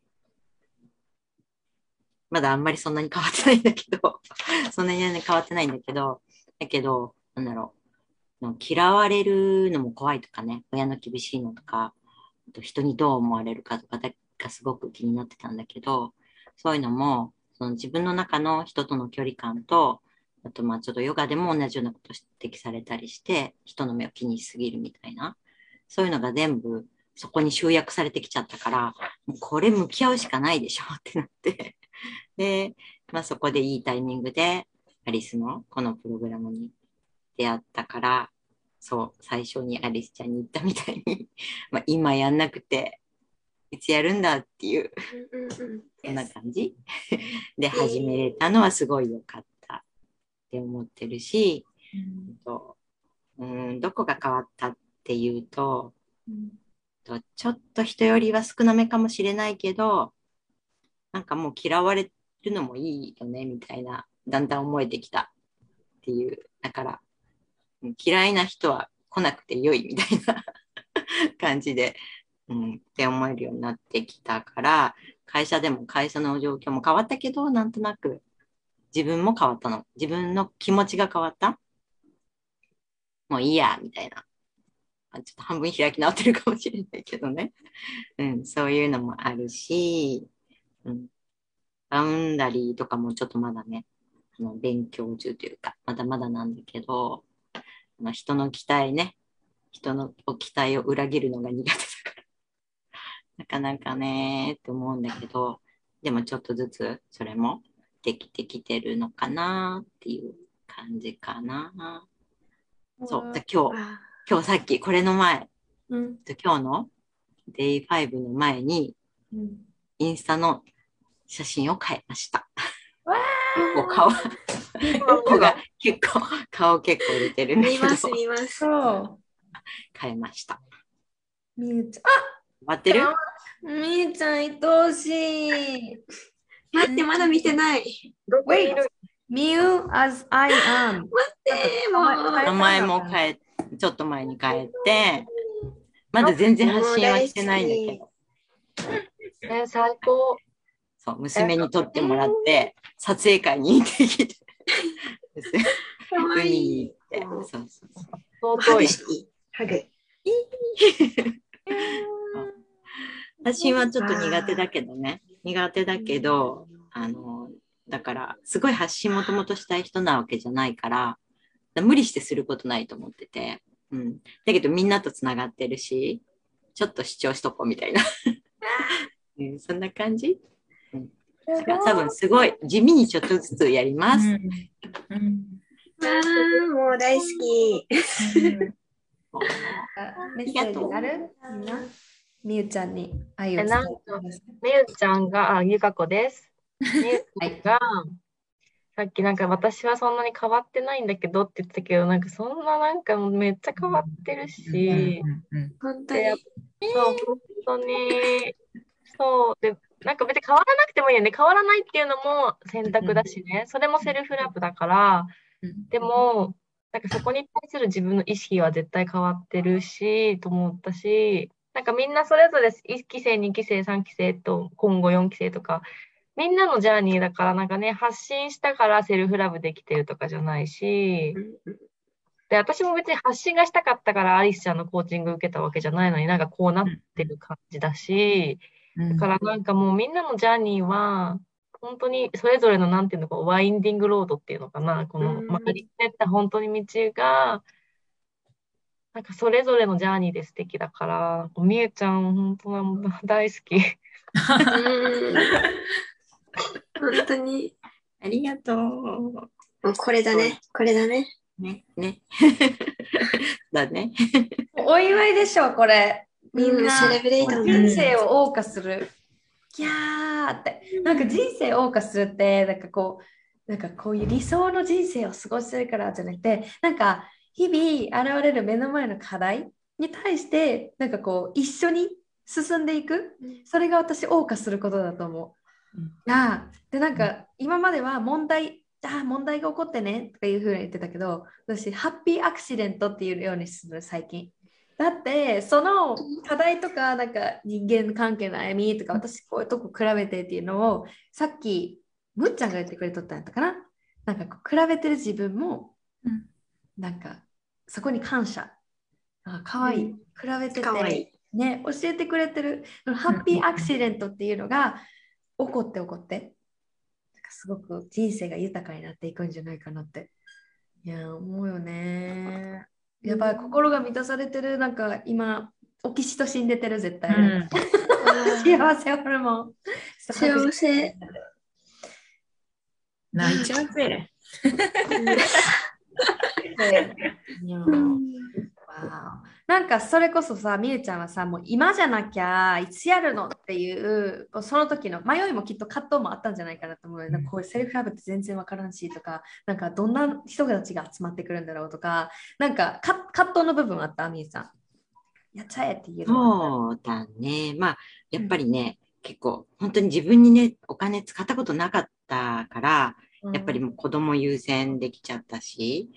まだあんまりそんなに変わってないんだけど、そんなに変わってないんだけど、だけど、なんだろう、嫌われるのも怖いとかね、親の厳しいのとか、と人にどう思われるかとかがすごく気になってたんだけど、そういうのも、その自分の中の人との距離感と、あとまあちょっとヨガでも同じようなこと指摘されたりして、人の目を気にしすぎるみたいな、そういうのが全部そこに集約されてきちゃったから、もうこれ向き合うしかないでしょってなって。で、まあそこでいいタイミングでアリスのこのプログラムに出会ったから、そう、最初にアリスちゃんに言ったみたいに、まあ今やんなくて、いつやるんだっていう、そんな感じ。で始めれたのはすごい良かったって思ってるし、とうん、どこが変わったっていうと、とちょっと人よりは少なめかもしれないけど、なんかもう嫌われるのもいいよね、みたいな、だんだん思えてきたっていう。だから、うん嫌いな人は来なくてよいみたいな 感じで、うん、って思えるようになってきたから、会社でも会社の状況も変わったけど、なんとなく自分も変わったの。自分の気持ちが変わった？もういいや、みたいな。ちょっと半分開き直ってるかもしれないけどね。うん、そういうのもあるし、うん、バウンダリーとかもちょっとまだね、あの勉強中というか、まだまだなんだけど、あの人の期待ね、人の期待を裏切るのが苦手だから、なかなかねって思うんだけど、でもちょっとずつそれもできてきてるのかなっていう感じかな。そう、で今日、あ今日さっきこれの前、うん。今日の Day5 の前にうん。インスタの写真を変えました。わ結構顔、顔が結構、顔結構出てるんだけど、見ます、見ます。そう。変えました。みゆち待ってる？ゃん。みゆちゃん、愛おしい。待って、まだ見てない。どこにいるみゆ as I am。えー、もう。名前も変え、ちょっと前に変えて、まだ全然発信はしてないんだけど、ね、最高。そう、娘に撮ってもらって、撮影会に行ってきて、かわいい。行って、そうそうそう。ハ。グしていいハグ。写真 はちょっと苦手だけどね。苦手だけど、あの、だから、すごい発信もともとしたい人なわけじゃないから、無理してすることないと思ってて。うん。だけどみんなとつながってるし、ちょっと主張しとこうみたいな。うん、そんな感じ、うん、だから多分すごい地味にちょっとずつやります。うんあー、もう大好き。ある？みんな？みゆちゃんに愛を伝えてくださいみゆちゃんが、あ、ゆかこです。みゆちゃんが、さっきなんか私はそんなに変わってないんだけどって言ってたけど、なんかそんななんかめっちゃ変わってるし、本当に。でそう、本当に、そう、で、なんか別に変わらなくてもいいよね。変わらないっていうのも選択だしね。それもセルフラブだから、うんでも、なんかそこに対する自分の意識は絶対変わってるし、と思ったし、なんかみんなそれぞれ1期生、2期生、3期生と今後4期生とか、みんなのジャーニーだからなんかね、発信したからセルフラブできてるとかじゃないし、で、私も別に発信がしたかったからアリスちゃんのコーチング受けたわけじゃないのになんかこうなってる感じだし、うん。だからなんかもうみんなのジャーニーは、本当にそれぞれのなんていうのか、ワインディングロードっていうのかな、このうん。曲りってった本当に道が、なんかそれぞれのジャーニーで素敵だから、みゆちゃん本当は大好き。うん本当に。ありがとう。もうこれだね。これだね。ね、ね。だね。お祝いでしょ、これ。みんうんな、セレブレイト人生を謳歌する。ギャーって。なんか人生を謳歌するって、なんかこう、なんかこういう理想の人生を過ごしてるからじゃなくて、なんか日々現れる目の前の課題に対して、なんかこう一緒に進んでいく。それが私謳歌することだと思う。うん。いやーでなんか今までは問題あー問題が起こってねとかいうふうに言ってたけど私ハッピーアクシデントっていうようにする最近。だってその課題とかなんか人間関係の悩みとか私こういうとこ比べてっていうのをさっきむっちゃんが言ってくれとったんやったかな。なんかこう比べてる自分もうんなんかそこに感謝。あかわい。い、うん。比べてて。ね、教えてくれてる。ハッピーアクシデントっていうのが起こって起こって。なんかすごく人生が豊かになっていくんじゃないかなって。いや思うよね。やばい心が満たされてるなんか今オキシトシン出てる絶対、うん。幸せホルモン。幸せ。泣いちゃうぜ。なんかそれこそさみゆちゃんはさもう今じゃなきゃいつやるのっていうその時の迷いもきっと葛藤もあったんじゃないかなと思うよ、なんかこういうセルフラブって全然わからんしとかなんかどんな人たちが集まってくるんだろうとかなんかか葛藤の部分あった？みゆさん。やっちゃえっていうそうだね。まあ、やっぱりね、結構、本当に自分にね、お金使ったことなかったから、やっぱりもう子供優先できちゃったし、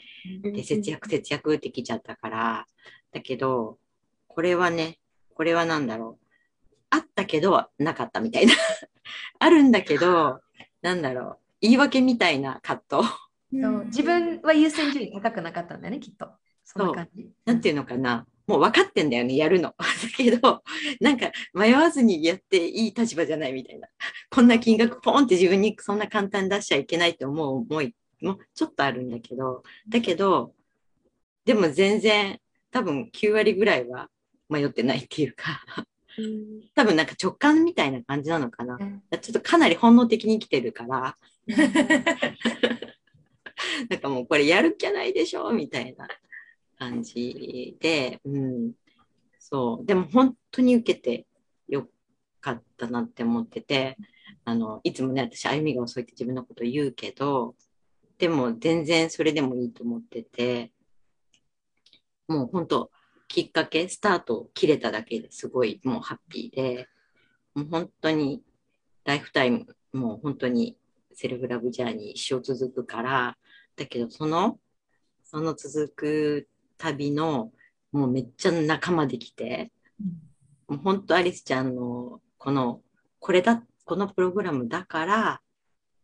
で、節約節約できちゃったから、だけど、これはね、これはなんだろう。あったけど、なかったみたいな。あるんだけど、なんだろう。言い訳みたいな葛藤。そう自分は優先順位高くなかったんだよね、きっと。そんな感じ。なんていうのかな。もう分かってんだよね、やるの。だけど、なんか迷わずにやっていい立場じゃないみたいな。こんな金額ポンって自分にそんな簡単に出しちゃいけないと思う思いもちょっとあるんだけど、だけど、でも全然多分9割ぐらいは迷ってないっていうか、うん多分なんか直感みたいな感じなのかな。うんちょっとかなり本能的に生きてるから、なんかもうこれやる気ゃないでしょみたいな感じで、うん。そう。でも本当に受けてよかったなって思ってて、あの、いつもね、私、歩みが遅いって自分のこと言うけど、でも全然それでもいいと思ってて、もう本当、きっかけ、スタートを切れただけですごいもうハッピーで、もう本当にライフタイム、もう本当にセルフラブジャーニー一生続くから、だけどその、その続く旅の、もうめっちゃ仲間できて、もう本当アリスちゃんのこの、これだ、このプログラムだから、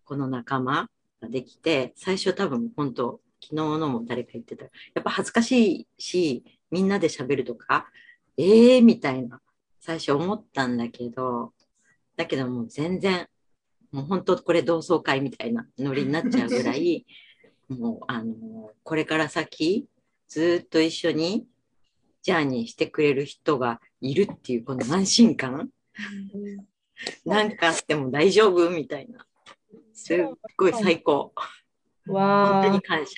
この仲間ができて、最初多分本当、昨日のも誰か言ってた。やっぱ恥ずかしいし、みんなで喋るとか、ええー、みたいな、最初思ったんだけど、だけどもう全然、もう本当これ同窓会みたいなノリになっちゃうぐらい、もうあの、これから先、ずっと一緒にジャーニーしてくれる人がいるっていうこの安心感、なんかあっても大丈夫みたいな。すっごい最高。本わー当に感謝。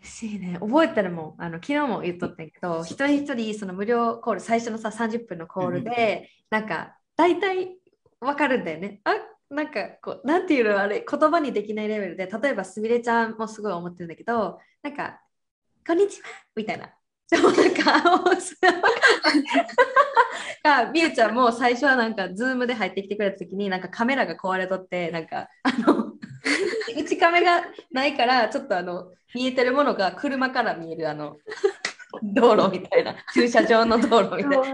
嬉しいね。覚えてるもん。あの昨日も言っとったけど、一人一人その無料コール、最初のさ30分のコールで、なんか大体わかるんだよね。あなんかこう、なんていうのあれ、言葉にできないレベルで、例えばすみれちゃんもすごい思ってるんだけど、なんか、こんにちはみたいな。でもなんか、かみゆちゃんも最初はなんか、ズームで入ってきてくれた時に、なんかカメラが壊れとって、なんか、あの、内カメがないから、ちょっとあの、見えてるものが車から見える、あの、道路みたいな、駐車場の道路みたいな。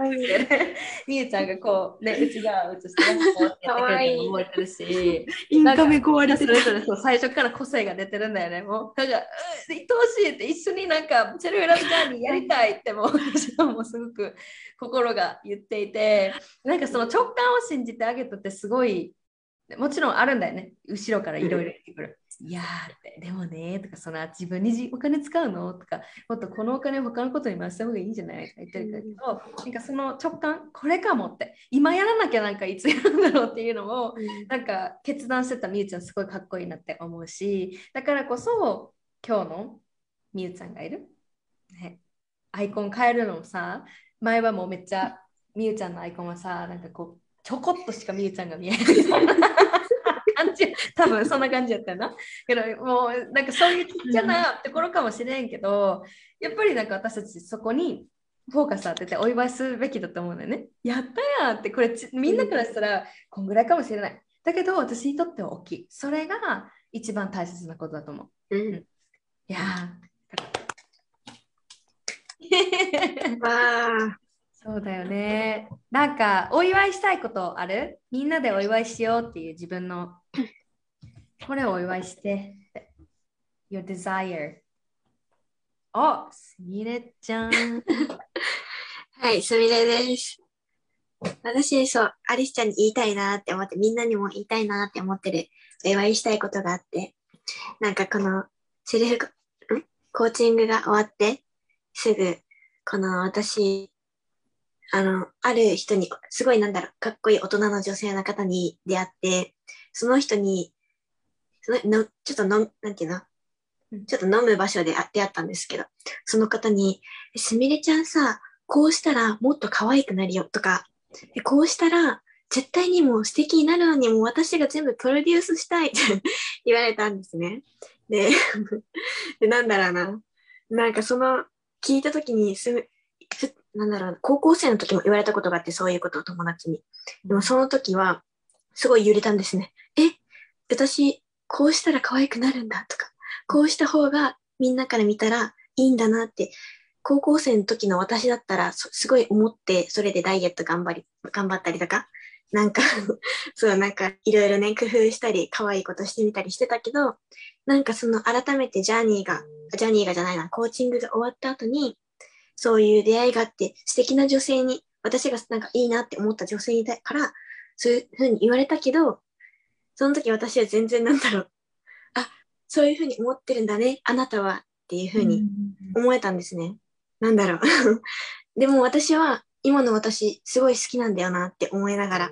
みゆちゃんがこう、ね、内側映して、こうやってくれてるのも覚えてるし、インカメ壊れ。それぞれそう最初から個性が出てるんだよね。もう、なんか、う愛おしいって一緒になんか、チェルフラブジャーニーやりたいってもう、私はもうすごく心が言っていて、なんかその直感を信じてあげたってすごい、もちろんあるんだよね。後ろからいろいろ言ってくる。いやーって、でもね、とか、その自分にじお金使うのとか、もっとこのお金を他のことに回した方がいいんじゃないとか言ってるけど、なんかその直感、これかもって、今やらなきゃなんかいつやるんだろうっていうのを、なんか決断してたみゆちゃんすごいかっこいいなって思うしだからこそ今日のみゆちゃんがいる、ね、アイコン変えるのもさ前はもうめっちゃみゆちゃんのアイコンはさなんかこうちょこっとしかみゆちゃんが見えない感じ 多分そんな感じやったよなけどもうなんかそういうちっちゃなところかもしれんけどやっぱりなんか私たちそこにフォーカス当ててお祝いするべきだと思うんだよね。やったやんってこれちみんなからしたらこんぐらいかもしれない。だけど私にとっては大きい。それが一番大切なことだと思う。うん。いやー わあ。そうだよね。なんかお祝いしたいことある？みんなでお祝いしようっていう自分の これをお祝いして。Your desire. おすみれちゃん。はい、すみれです。私、そう、アリスちゃんに言いたいなって思って、みんなにも言いたいなって思ってる、お祝いしたいことがあって、なんかこの、セルフ、ん？コーチングが終わって、すぐ、この私、あの、ある人に、すごいなんだろう、かっこいい大人の女性の方に出会って、その人に、そののちょっとの、なんていうの？ちょっと飲む場所であ出会ったんですけど、その方に、すみれちゃんさ、こうしたらもっと可愛くなるよとか、でこうしたら絶対にもう素敵になるのにもう私が全部プロデュースしたいって 言われたんですね。で、でなんだろうな。なんかその聞いた時にすなんだろう、高校生の時も言われたことがあって、そういうことを友達に。でもその時は、すごい揺れたんですね。え、私、こうしたら可愛くなるんだとか、こうした方がみんなから見たらいいんだなって、高校生の時の私だったら、そすごい思って、それでダイエット頑張り、頑張ったりとか、なんか、そう、なんか、いろいろね、工夫したり、可愛いことしてみたりしてたけど、なんかその改めてジャーニーが、ジャーニーがじゃないな、コーチングが終わった後に、そういう出会いがあって、素敵な女性に、私がなんかいいなって思った女性から、そういうふうに言われたけど、その時私は全然なんだろう。あ、そういうふうに思ってるんだね、あなたはっていうふうに思えたんですね。なんだろう。でも私は、今の私、すごい好きなんだよなって思いながら。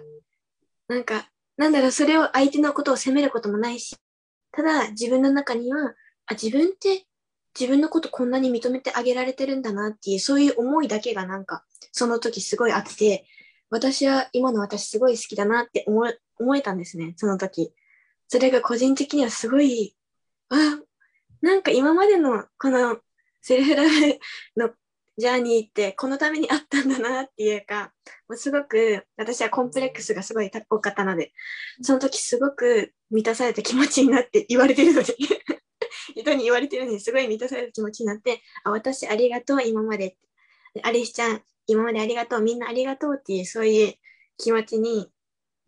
なんか、なんだろう、それを相手のことを責めることもないし、ただ自分の中には、あ、自分って自分のことこんなに認めてあげられてるんだなっていう、そういう思いだけがなんか、その時すごいあって、私は今の私すごい好きだなって思え思えたんですね、その時。それが個人的にはすごい、あ、なんか今までのこのセルフラブのジャーニーってこのためにあったんだなっていうか、もうすごく私はコンプレックスがすごい多かったので、その時すごく満たされた気持ちになって言われてるので、人に言われてるのにすごい満たされた気持ちになって、あ、私ありがとう、今まで。でアリスちゃん、今までありがとう、みんなありがとうっていう、そういう気持ちに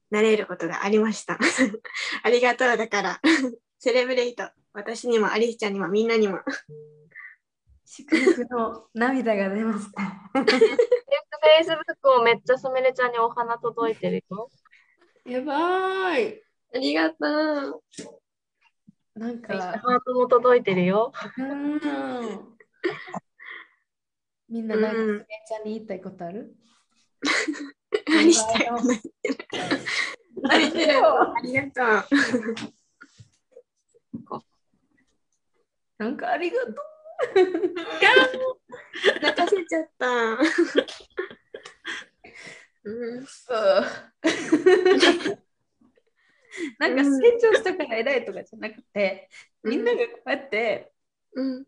なれることがありました。ありがとうだから、セレブレイト、私にもアリスちゃんにもみんなにも。祝福の涙が出ました。フェイスブックもめっちゃすみれちゃんにお花届いてるよ。やばい。ありがとう。なんハか、ートも届いてるよ。うん。みんななんか、すみれちゃんに言いたいことある？アリスちゃんが泣いてる。泣いてる？ありがとう。なんかありがとう。泣かせちゃった。うん、なんか成長したから偉いとかじゃなくて、みんながこうやって、うん、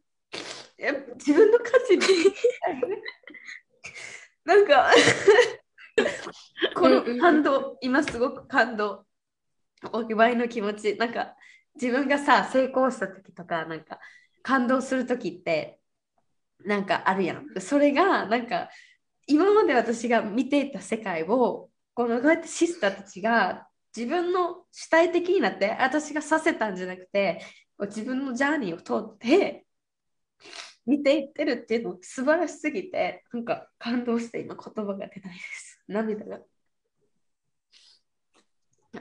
やっぱ自分の価値に なんかこの感動、今すごく感動。お祝いの気持ち。なんか自分がさ成功した時とかなんか感動する時ってなんかあるやん。それがなんか今まで私が見ていた世界をこのこうやってシスターたちが自分の主体的になって私がさせたんじゃなくて自分のジャーニーを通って見ていってるっていうの素晴らしすぎてなんか感動して今言葉が出ないです涙が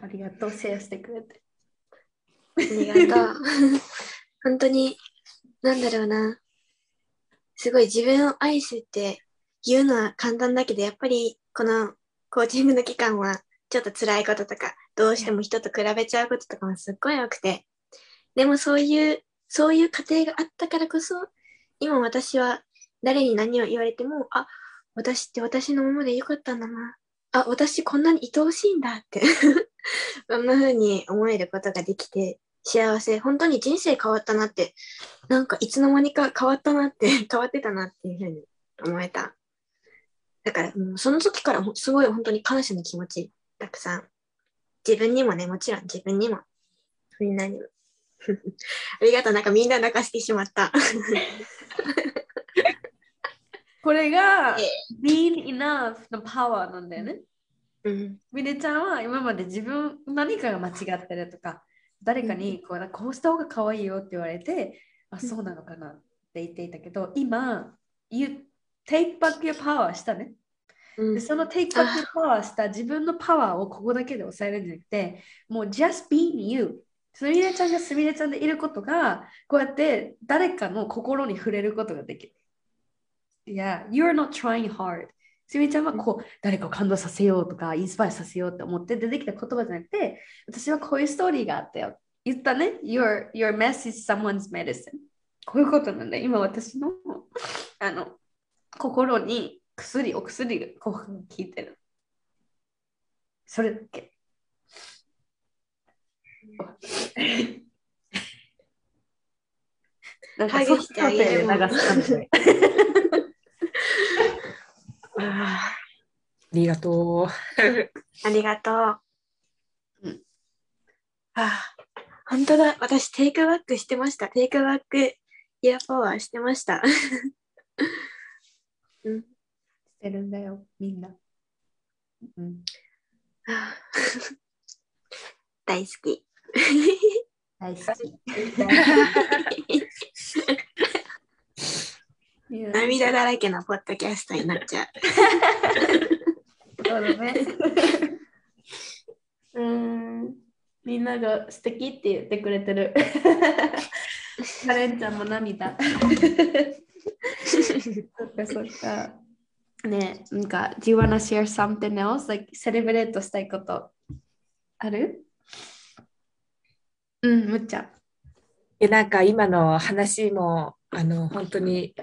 ありがとうシェアしてくれてありがとう。本当に、なんだろうな。すごい自分を愛すって言うのは簡単だけど、やっぱりこのコーチングの期間はちょっと辛いこととか、どうしても人と比べちゃうこととかもすっごい多くて。でもそういう、そういう過程があったからこそ、今私は誰に何を言われても、あ、私って私のままでよかったんだな。あ、私こんなに愛おしいんだって。そんな風に思えることができて幸せ。本当に人生変わったなって。なんかいつの間にか変わったなって、変わってたなっていう風に思えた。だから、もうその時からすごい本当に感謝の気持ちたくさん。自分にもね、もちろん自分にも、みんなにも。ありがとう。なんかみんな泣かしてしまった。これがえ Being Enough のパワーなんだよね。うん。みねちゃんは今まで自分何かが間違ってるとか誰かにこうこうした方が可愛いよって言われて、あそうなのかなって言っていたけど今 You take back your power したね。うんでその take back your power した自分のパワーをここだけで抑えるんじゃなくてもう just being you すみれちゃんがすみれちゃんでいることがこうやって誰かの心に触れることができる。いや、you're not trying hard. すみれちゃんはこう誰かを感動させようとかインスパイアさせようって思って出てきた言葉じゃなくて私はこういうストーリーがあったよ。言ったね。Your, your mess is someone's medicine. こういうことなんで今私のあの心に薬、お薬がこう効いてる。それだけ。なんかハグしてあげるそういうので流したんであありがとう。ーありがとう。うんあー本当だ。私、テイクバックしてました。テイクバックイヤーパワーしてました。うん、してるんだよ、みんな。うん、大好き。大好き。涙だらけのポッドキャストになっちゃう。そうだね。うん。みんなが素敵って言ってくれてる。カレンちゃんも涙。そっかそっか。ねなんか、Do you wanna share something else? Like, セレブレートしたいことある？うん、むっちゃ。えなんか今の話もあの本当に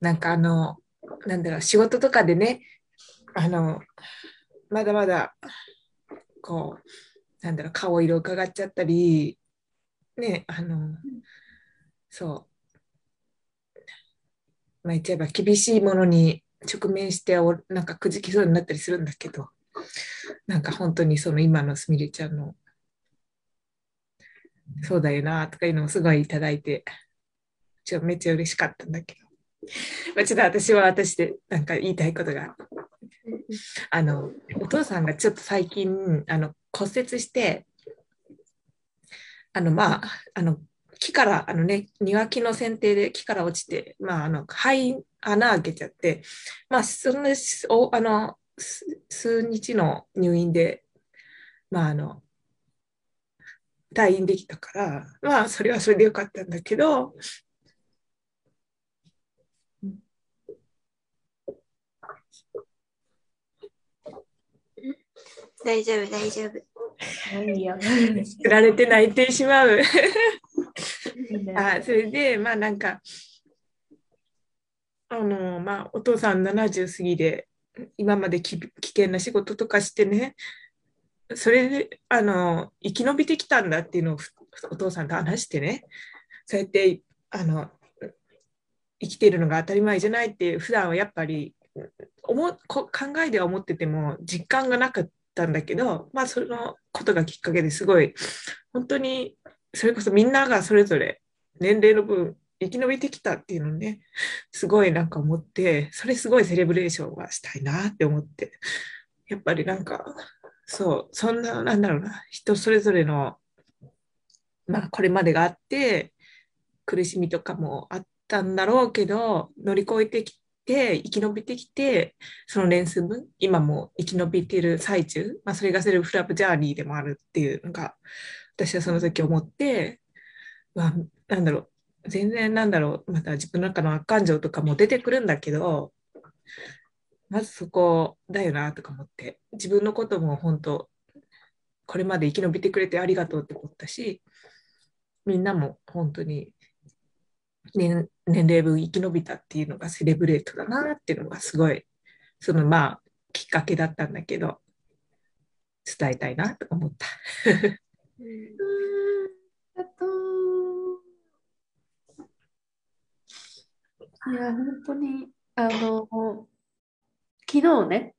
なんかあのなんだろう仕事とかでねあのまだまだこうなんだろう顔色伺っちゃったりねあのそうまあ言っちゃえば厳しいものに直面しておなんかくじきそうになったりするんだけどなんか本当にその今のすみれちゃんのそうだよなとかいうのをすごいいいて、ちょめっちゃ嬉しかったんだけど。まあ、ちょっと私は私でなんか言いたいことが、あの、お父さんがちょっと最近、あの、骨折して、あの、まあ、あの、木から、あのね、庭木の剪定で木から落ちて、まあ、あの、肺、穴開けちゃって、まあ、そんな、おあの、数日の入院で、まあ、あの、退院できたから、まあ、それはそれでよかったんだけど、大丈夫、大丈夫。いいよ。振られて泣いてしまう。あそれで、まあなんか、あの、まあお父さん70過ぎで、今までき危険な仕事とかしてね、それで、あの、生き延びてきたんだっていうのをふお父さんと話してね、そうやって、あの、生きているのが当たり前じゃないって、普段はやっぱり、思考えでは思ってても実感がなかったんだけど、まあそのことがきっかけですごい、本当にそれこそみんながそれぞれ年齢の分生き延びてきたっていうのをね、すごいなんか思って、それすごいセレブレーションはしたいなって思って、やっぱりなんか、そう、そんな、なんだろうな、人それぞれの、まあこれまでがあって、苦しみとかもあったんだろうけど、乗り越えてきて、生き延びてきて、その年数分、今も生き延びている最中、まあそれがセルフラブジャーニーでもあるっていうのが、私はその時思って、まあ、なんだろう、全然なんだろう、また自分の中の悪感情とかも出てくるんだけど、まずそこだよなとか思って、自分のことも本当、これまで生き延びてくれてありがとうって思ったし、みんなも本当に年年齢分生き延びたっていうのがセレブレートだなっていうのがすごい、そのまあ、きっかけだったんだけど、伝えたいなと思った。あと。いや、本当に、あの、昨日ね、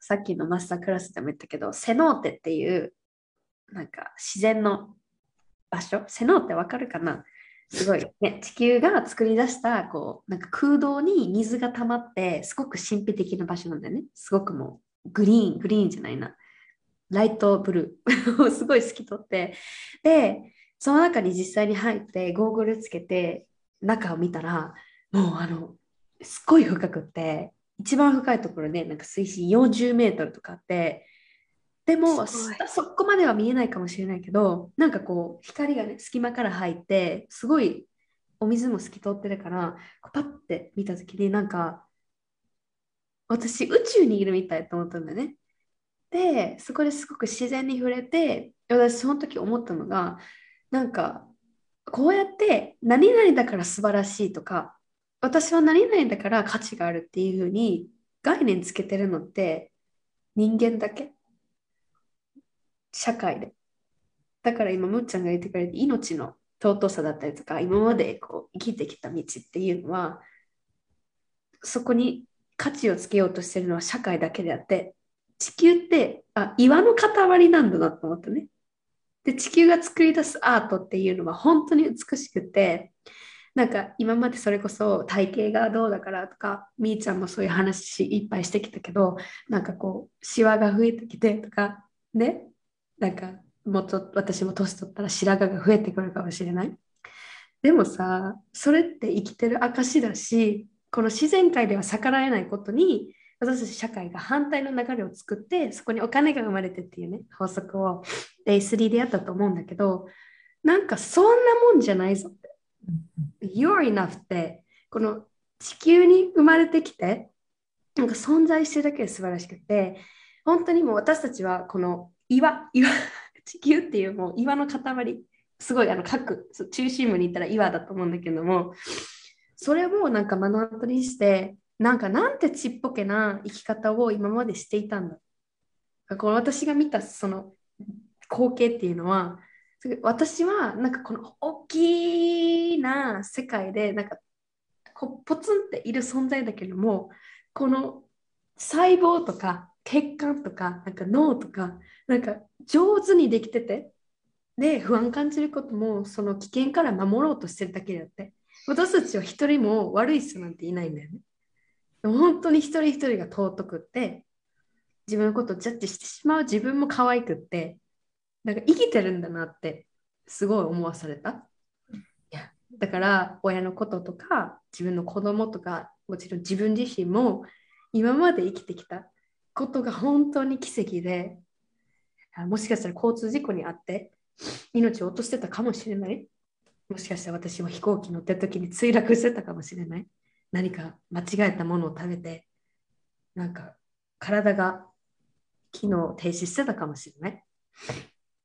さっきのマスタークラスでも言ったけど、セノーテっていう、なんか自然の場所、セノーテわかるかな？すごい、ね、地球が作り出したこうなんか空洞に水が溜まってすごく神秘的な場所なんだよね。すごくもうグリーン、グリーンじゃないな。ライトブルーを すごい透き通って。で、その中に実際に入ってゴーグルつけて中を見たらもうあのすっごい深くって一番深いところでなんか水深40メートルとかあってでもそこまでは見えないかもしれないけどなんかこう光がね隙間から入ってすごいお水も透き通ってるからパッて見た時になんか私宇宙にいるみたいと思ったんだよね。でそこですごく自然に触れて私その時思ったのがなんかこうやって何々だから素晴らしいとか私は何々だから価値があるっていうふうに概念つけてるのって人間だけ社会でだから今むっちゃんが言ってくれて命の尊さだったりとか今までこう生きてきた道っていうのはそこに価値をつけようとしてるのは社会だけであって、地球ってあ岩の塊なんだなと思ったね。で、地球が作り出すアートっていうのは本当に美しくて、なんか今までそれこそ体型がどうだからとか、みーちゃんもそういう話いっぱいしてきたけど、なんかこう、シワが増えてきてとか、ね、なんかもっと私も年取ったら白髪が増えてくるかもしれない。でもさ、それって生きてる証だし、この自然界では逆らえないことに、私たち社会が反対の流れを作って、そこにお金が生まれてっていうね、法則を Day3 でやったと思うんだけど、なんかそんなもんじゃないぞって。You're enough って、この地球に生まれてきて、なんか存在してるだけで素晴らしくて、本当にもう私たちはこの岩、岩、地球っていうもう岩の塊、すごいあの各中心部に行ったら岩だと思うんだけども、それをなんか目の当たりにして、なんかなんてちっぽけな生き方を今までしていたんだ。この私が見たその光景っていうのは、私はなんかこの大きな世界でなんかこうポツンっている存在だけども、この細胞とか血管とかなんか脳とかなんか上手にできてて、で不安感じることもその危険から守ろうとしてるだけであって、私たちは一人も悪い人なんていないんだよね。でも本当に一人一人が尊くって、自分のことをジャッジしてしまう自分も可愛くって、なんか生きてるんだなってすごい思わされた。だから親のこととか自分の子供とかもちろん自分自身も今まで生きてきたことが本当に奇跡でもしかしたら交通事故に遭って命を落としてたかもしれない。もしかしたら私も飛行機乗ってる時に墜落してたかもしれない。何か間違えたものを食べてなんか体が機能停止してたかもしれない。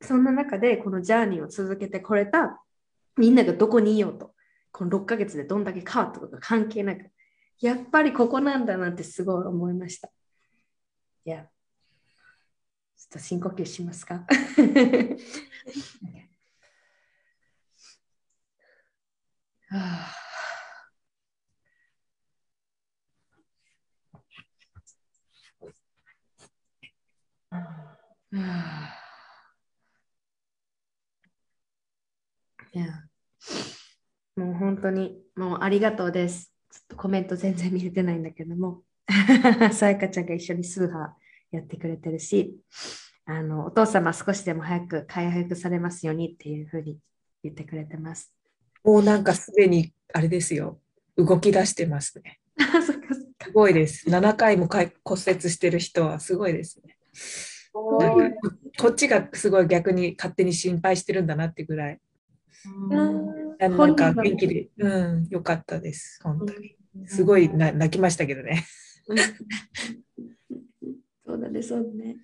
そんな中でこのジャーニーを続けてこれたみんながどこにいようとこの6ヶ月でどんだけ変わったことか関係なくやっぱりここなんだなってすごい思いました。いやちょっと深呼吸しますか？いやもう本当にもうありがとうです。ちょっとコメント全然見れてないんだけども、さやかちゃんが一緒にスーハーやってくれてるし、あのお父様少しでも早く回復されますようにっていうふうに言ってくれてます。もうなんかすでに、あれですよ。動き出してますね。すごいです。7回も骨折してる人はすごいですね。なんかここっちがすごい逆に勝手に心配してるんだなってぐらい。うんなんか元気で、うん、よかったです。本当に。すごいな泣きましたけどね。そうだね、そうだね。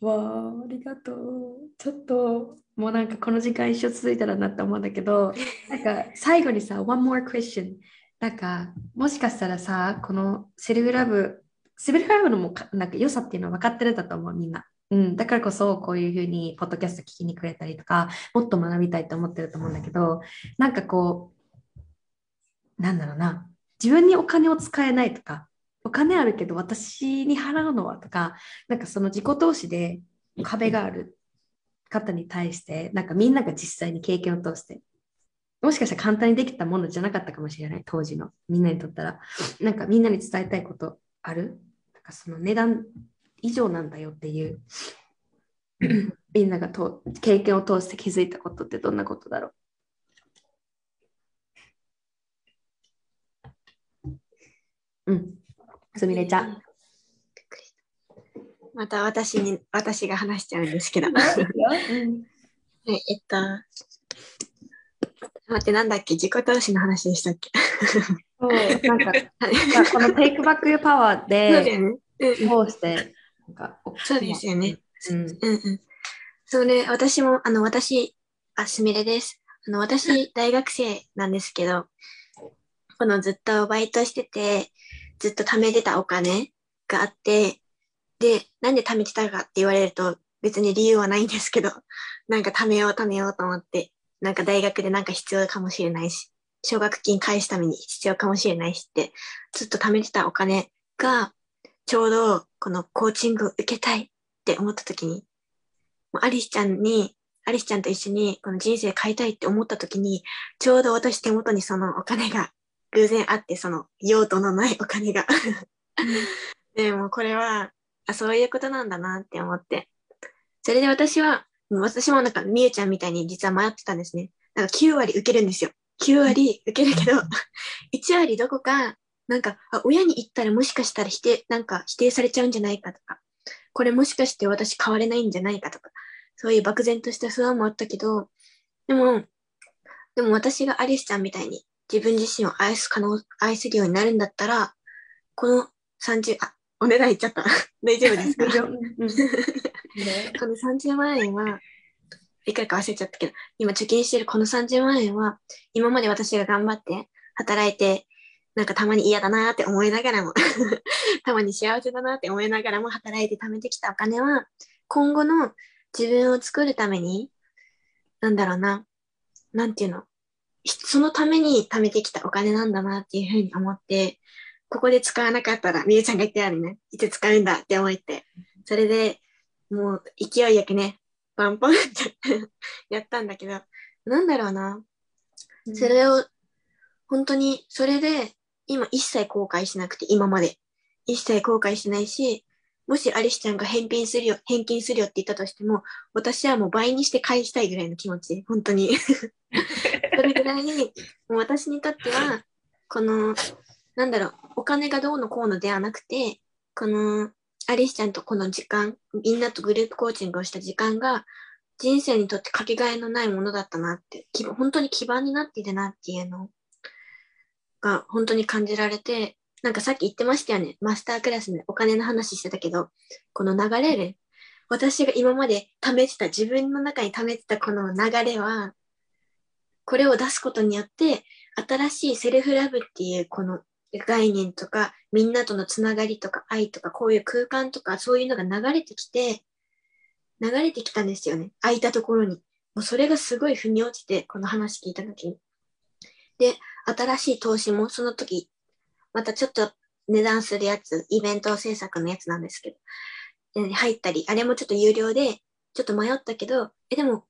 わあ、ありがとう。ちょっと、もうなんかこの時間一生続いたらなって思うんだけど、なんか最後にさ、one more question。なんか、もしかしたらさ、このセルフラブ、セルフラブのもかなんか良さっていうのは分かってるんだと思う、みんな。うん、だからこそこういうふうにポッドキャスト聞きにくれたりとかもっと学びたいと思ってると思うんだけどなんかこうなんだろうな自分にお金を使えないとかお金あるけど私に払うのはとかなんかその自己投資で壁がある方に対してなんかみんなが実際に経験を通してもしかしたら簡単にできたものじゃなかったかもしれない当時のみんなにとったら。なんかみんなに伝えたいことある？なんかその値段以上なんだよっていう。みんながと経験を通して気づいたことってどんなことだろう？うん。すみれちゃん。また私に、私が話しちゃうんですけど。うんはい、えっと、待って、なんだっけ？自己投資の話でしたっけ？そう なんか、この Take Back Your Power そうだでよね。うんうん、通して、なんか、そうですよね。うん。うんうん。それ、私も、あの、私、あ、すみれです。あの、私、大学生なんですけど、このずっとバイトしてて、ずっと貯めてたお金があって、で、なんで貯めてたかって言われると、別に理由はないんですけど、なんか貯めよう貯めようと思って、なんか大学でなんか必要かもしれないし、奨学金返すために必要かもしれないしって、ずっと貯めてたお金が、ちょうどこのコーチングを受けたいって思った時に、もうアリスちゃんに、アリスちゃんと一緒にこの人生変えたいって思った時に、ちょうど私手元にそのお金が偶然あって、その用途のないお金が。でもこれは、あ、そういうことなんだなって思って。それで私は、私もなんかみゆちゃんみたいに実は迷ってたんですね。なんか9割受けるんですよ。9割受けるけど、1割どこか、なんか、あ親に言ったらもしかしたら否定、なんか否定されちゃうんじゃないかとか、これもしかして私変われないんじゃないかとか、そういう漠然とした不安もあったけど、でも、でも私がアリスちゃんみたいに自分自身を愛す可能、愛せるようになるんだったら、この30、あ、お値段言っちゃった。大丈夫ですか？この30万円は、いくらか忘れちゃったけど、今貯金してるこの30万円は、今まで私が頑張って働いて、なんかたまに嫌だなって思いながらも、たまに幸せだなって思いながらも働いて貯めてきたお金は、今後の自分を作るために、なんだろうな、なんていうの、ひそのために貯めてきたお金なんだなっていうふうに思って、ここで使わなかったら、みゆちゃんが言ったようにね、いつ使うんだって思って、それで、もう勢いよくね、パンパンってやったんだけど、なんだろうな。それを、本当に、それで、今一切後悔しなくて、今まで。一切後悔しないし、もしアリスちゃんが返品するよ、返金するよって言ったとしても、私はもう倍にして返したいぐらいの気持ち、本当に。それぐらいに、もう私にとっては、この、なんだろう、お金がどうのこうのではなくて、この、アリスちゃんとこの時間、みんなとグループコーチングをした時間が、人生にとってかけがえのないものだったなって、本当に基盤になっているなっていうのが本当に感じられて、なんかさっき言ってましたよね。マスタークラスでお金の話してたけど、この流れる、私が今まで貯めてた、自分の中に貯めてたこの流れは、これを出すことによって、新しいセルフラブっていうこの概念とか、みんなとのつながりとか愛とか、こういう空間とか、そういうのが流れてきて、流れてきたんですよね。空いたところに。もうそれがすごい腑に落ちて、この話聞いたときに。で、新しい投資もその時、またちょっと値段するやつ、イベント制作のやつなんですけど、入ったり、あれもちょっと有料で、ちょっと迷ったけど、え、でも、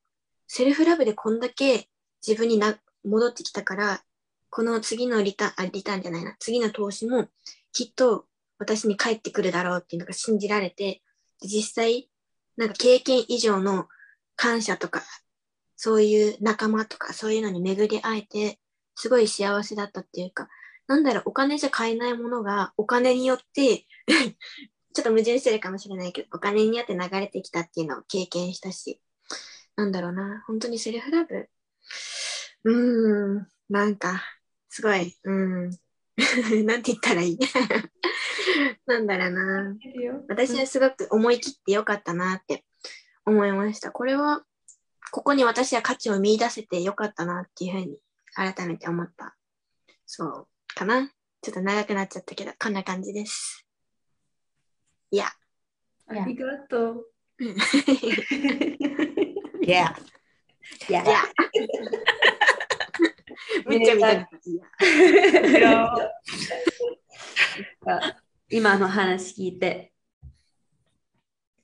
セルフラブでこんだけ自分にな戻ってきたから、この次のリターン、あ、リターンじゃないな、次の投資もきっと私に返ってくるだろうっていうのが信じられて、実際、なんか経験以上の感謝とか、そういう仲間とか、そういうのに巡り会えて、すごい幸せだったっていうか、なんだろう、お金じゃ買えないものが、お金によって、ちょっと矛盾してるかもしれないけど、お金によって流れてきたっていうのを経験したし、なんだろうな、本当にセルフラブ？うーん、なんか、すごい、うん、なんて言ったらいい？なんだろうな。私はすごく思い切ってよかったなって思いました。これは、ここに私は価値を見出せてよかったなっていうふうに改めて思った。そう、かな。ちょっと長くなっちゃったけど、こんな感じです。いや。ありがとう。う。ん。い。や、い。やい。や。めっちゃ見た。い。や。今の話聞い。て、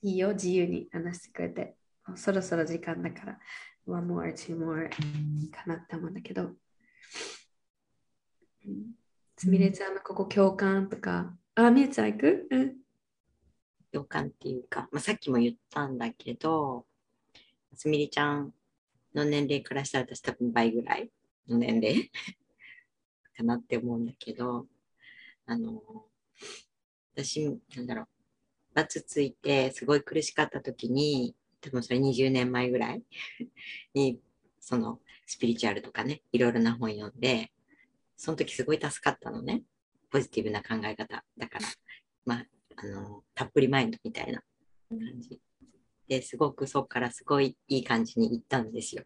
い。い。よ、自由に話してくれて。そろそろ時間だから、one more, two more かなって思うんだけど。うん すみれちゃんのここ共感とか、あ、みゆちゃん行く？うん。共感っていうか、まあ、さっきも言ったんだけど、すみれちゃんの年齢からしたら私多分倍ぐらいの年齢 かなって思うんだけど、あの、私、なんだろう、バツついてすごい苦しかった時に、多分それ20年前ぐらいに、そのスピリチュアルとかね、いろいろな本読んで、その時すごい助かったのね。ポジティブな考え方。だから、まあ、あの、たっぷりマインドみたいな感じ。で、すごくそこからすごいいい感じに行ったんですよ。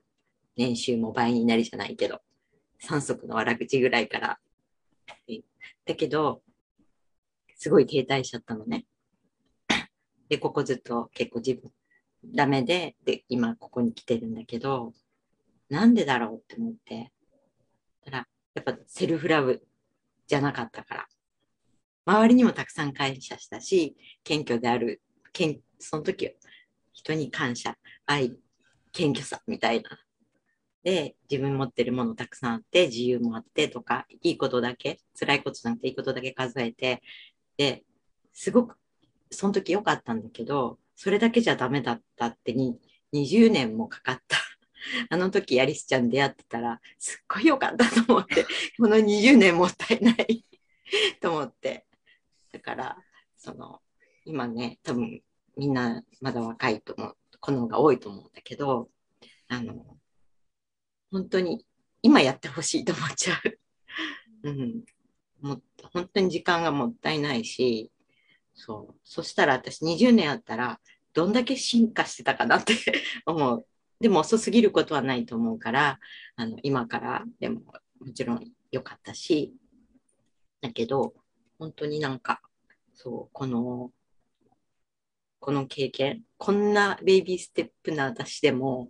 年収も倍になりじゃないけど、三足のわら口ぐらいから。だけど、すごい停滞しちゃったのね。で、ここずっと結構自分、ダメで、で、今ここに来てるんだけど、なんでだろうって思って。たら、やっぱセルフラブじゃなかったから。周りにもたくさん感謝したし、謙虚である、謙その時人に感謝、愛、謙虚さみたいな。で、自分持ってるものたくさんあって、自由もあってとか、いいことだけ、辛いことじゃなくていいことだけ数えて、で、すごく、その時良かったんだけど、それだけじゃダメだったってに、20年もかかった。あの時アリスちゃん出会ってたら、すっごい良かったと思って、この20年もったいない と思って。だから、その、今ね、多分みんなまだ若いと思う、子の方が多いと思うんだけど、あの、本当に今やってほしいと思っちゃう。うん。もっと本当に時間がもったいないし、そう。そしたら私20年あったら、どんだけ進化してたかなって思う。でも遅すぎることはないと思うから、あの、今からでももちろん良かったし、だけど、本当になんか、そう、この、この経験、こんなベイビーステップな私でも、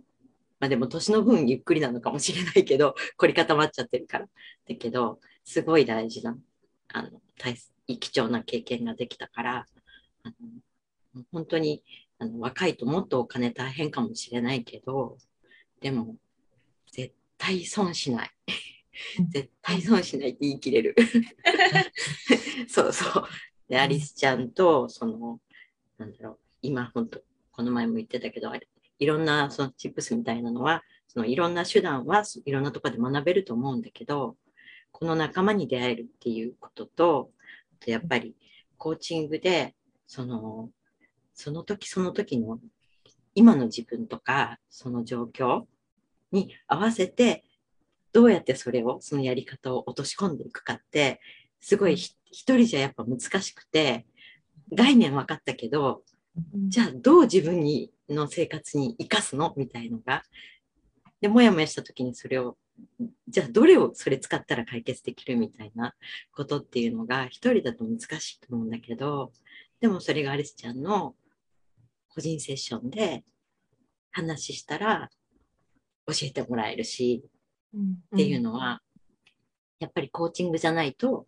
まあでも年の分ゆっくりなのかもしれないけど、凝り固まっちゃってるから。だけど、すごい大事な、あの、大貴重な経験ができたから、あの本当にあの若いともっとお金大変かもしれないけど、でも、絶対損しない。絶対損しないって言い切れる。そうそう。で、アリスちゃんと、その、なんだろう、今本当この前も言ってたけど、いろんなそのチップスみたいなのは、そのいろんな手段はいろんなところで学べると思うんだけど、この仲間に出会えるっていうこととやっぱりコーチングで、その、その時その時の今の自分とか、その状況に合わせて、どうやってそれを、そのやり方を落とし込んでいくかって、すごいひ一人じゃやっぱ難しくて、概念分かったけど、じゃあどう自分にの生活に生かすの？みたいのが。で、もやもやした時にそれを、じゃあどれをそれ使ったら解決できる？みたいなことっていうのが一人だと難しいと思うんだけど、でもそれがアリスちゃんの個人セッションで話したら教えてもらえるし、っていうのは、やっぱりコーチングじゃないと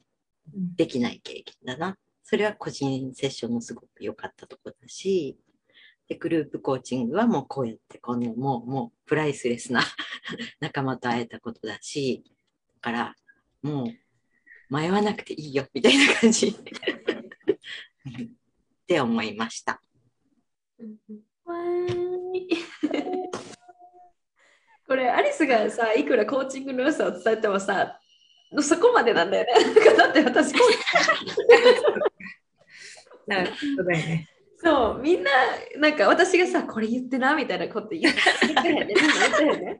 できない経験だな。それは個人セッションのすごく良かったところだし、で、グループコーチングはもうこうやってこんなもう、もうプライスレスな 仲間と会えたことだし、だからもう迷わなくていいよみたいな感じ って思いました。わーい これアリスがさいくらコーチングの良さを伝えてもさそこまでなんだよね。だって私コーチ そう。みんななんか私がさこれ言ってなみたいなこと言って言ってへんね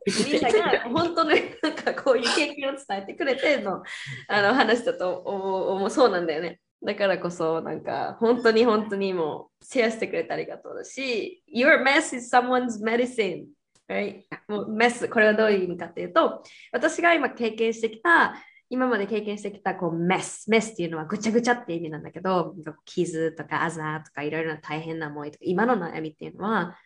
みんなが本当ねなんかこういう経験を伝えてくれてのあの話だと思うそうなんだよね。だからこそなんか本当に本当にもうシェアしてくれてありがとうだし Your mess is someone's medicine right? もうメスこれはどういう意味かっていうと私が今経験してきた今まで経験してきたこうメスメスっていうのはぐちゃぐちゃって意味なんだけど傷とかあざとかいろいろな大変な思いとか今の悩みっていうのは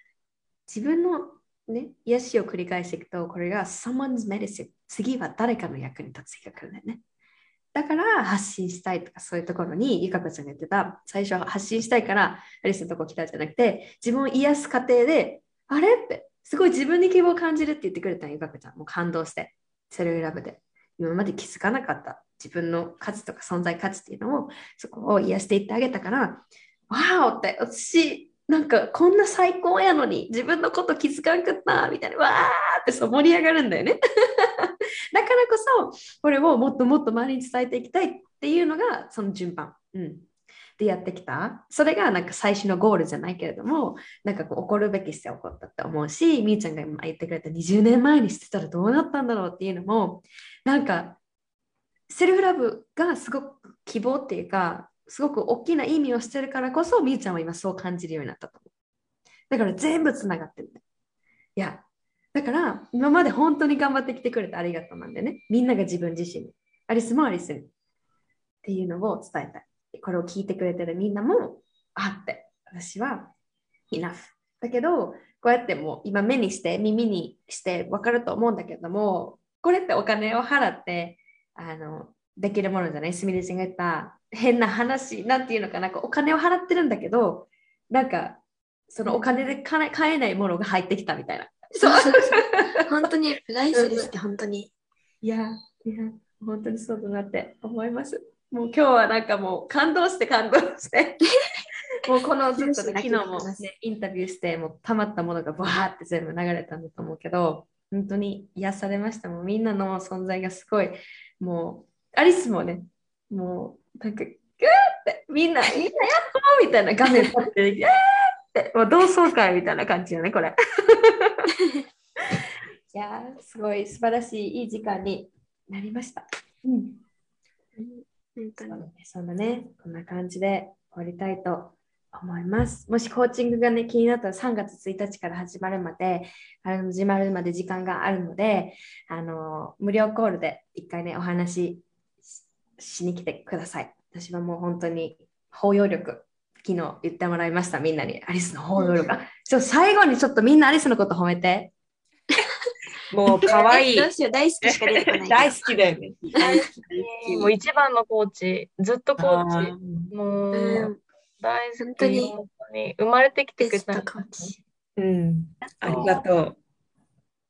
自分のね癒しを繰り返していくとこれが someone's medicine 次は誰かの役に立つ日が来るんだよねだから発信したいとかそういうところにゆかこちゃんが言ってた最初は発信したいからアリスのとこ来たじゃなくて自分を癒す過程であれってすごい自分に希望を感じるって言ってくれたゆかこちゃん。もう感動してセルフラブで。今まで気づかなかった。自分の価値とか存在価値っていうのをそこを癒していってあげたからわーおって私なんかこんな最高やのに自分のこと気づかんかったみたいなわーってそう盛り上がるんだよね。だからこそこれをもっともっと周りに伝えていきたいっていうのがその順番、うん、でやってきた。それがなんか最初のゴールじゃないけれどもなんかこう起こるべきして起こったって思うしみーちゃんが今言ってくれた20年前にしてたらどうなったんだろうっていうのもなんかセルフラブがすごく希望っていうかすごく大きな意味をしてるからこそみーちゃんは今そう感じるようになったと思う。だから全部つながってるいやだから今まで本当に頑張ってきてくれてありがとうなんでね。みんなが自分自身に。アリスもアリスに。っていうのを伝えたい。これを聞いてくれてるみんなもあって。私は enough だけどこうやってもう今目にして耳にして分かると思うんだけどもこれってお金を払ってあのできるものじゃない？すみれちゃんが言った変な話、なんていうのかな、お金を払ってるんだけど、なんかそのお金で買え買えないものが入ってきたみたいな。そうそうそう。本当にプライスレスって本当に。いや、いや、本当にそうだなって思います。もう今日はなんかもう感動して感動して。もうこのずっとね、昨日も、ね、インタビューして、もう溜まったものがバーって全部流れたんだと思うけど、本当に癒されました。もうみんなの存在がすごい、もう、アリスもね、もう、なんか、グーって、みんな、みんなやっほーみたいな画面立って、ギャーって、もう同窓会みたいな感じよね、これ。いやー、すごい素晴らしい、いい時間になりました。うん。本当にそうだね、そうだね。こんな感じで終わりたいと思います。もしコーチングがね、気になったら3月1日から始まるまで、あの始まるまで時間があるので、あの無料コールで一回ね、お話ししに来てください。私はもう本当に包容力、昨日言ってもらいました、みんなに。アリスの包容力。あちょ最後にちょっとみんなアリスのこと褒めて。もう可愛いえどうしよう、大好きしか出てこない。大好きだよね。大好きもう一番のコーチ、ずっとコーチ。もう、うん、大好き。本当に本当に生まれてきてくれたトコーチ。うん。ありがとう。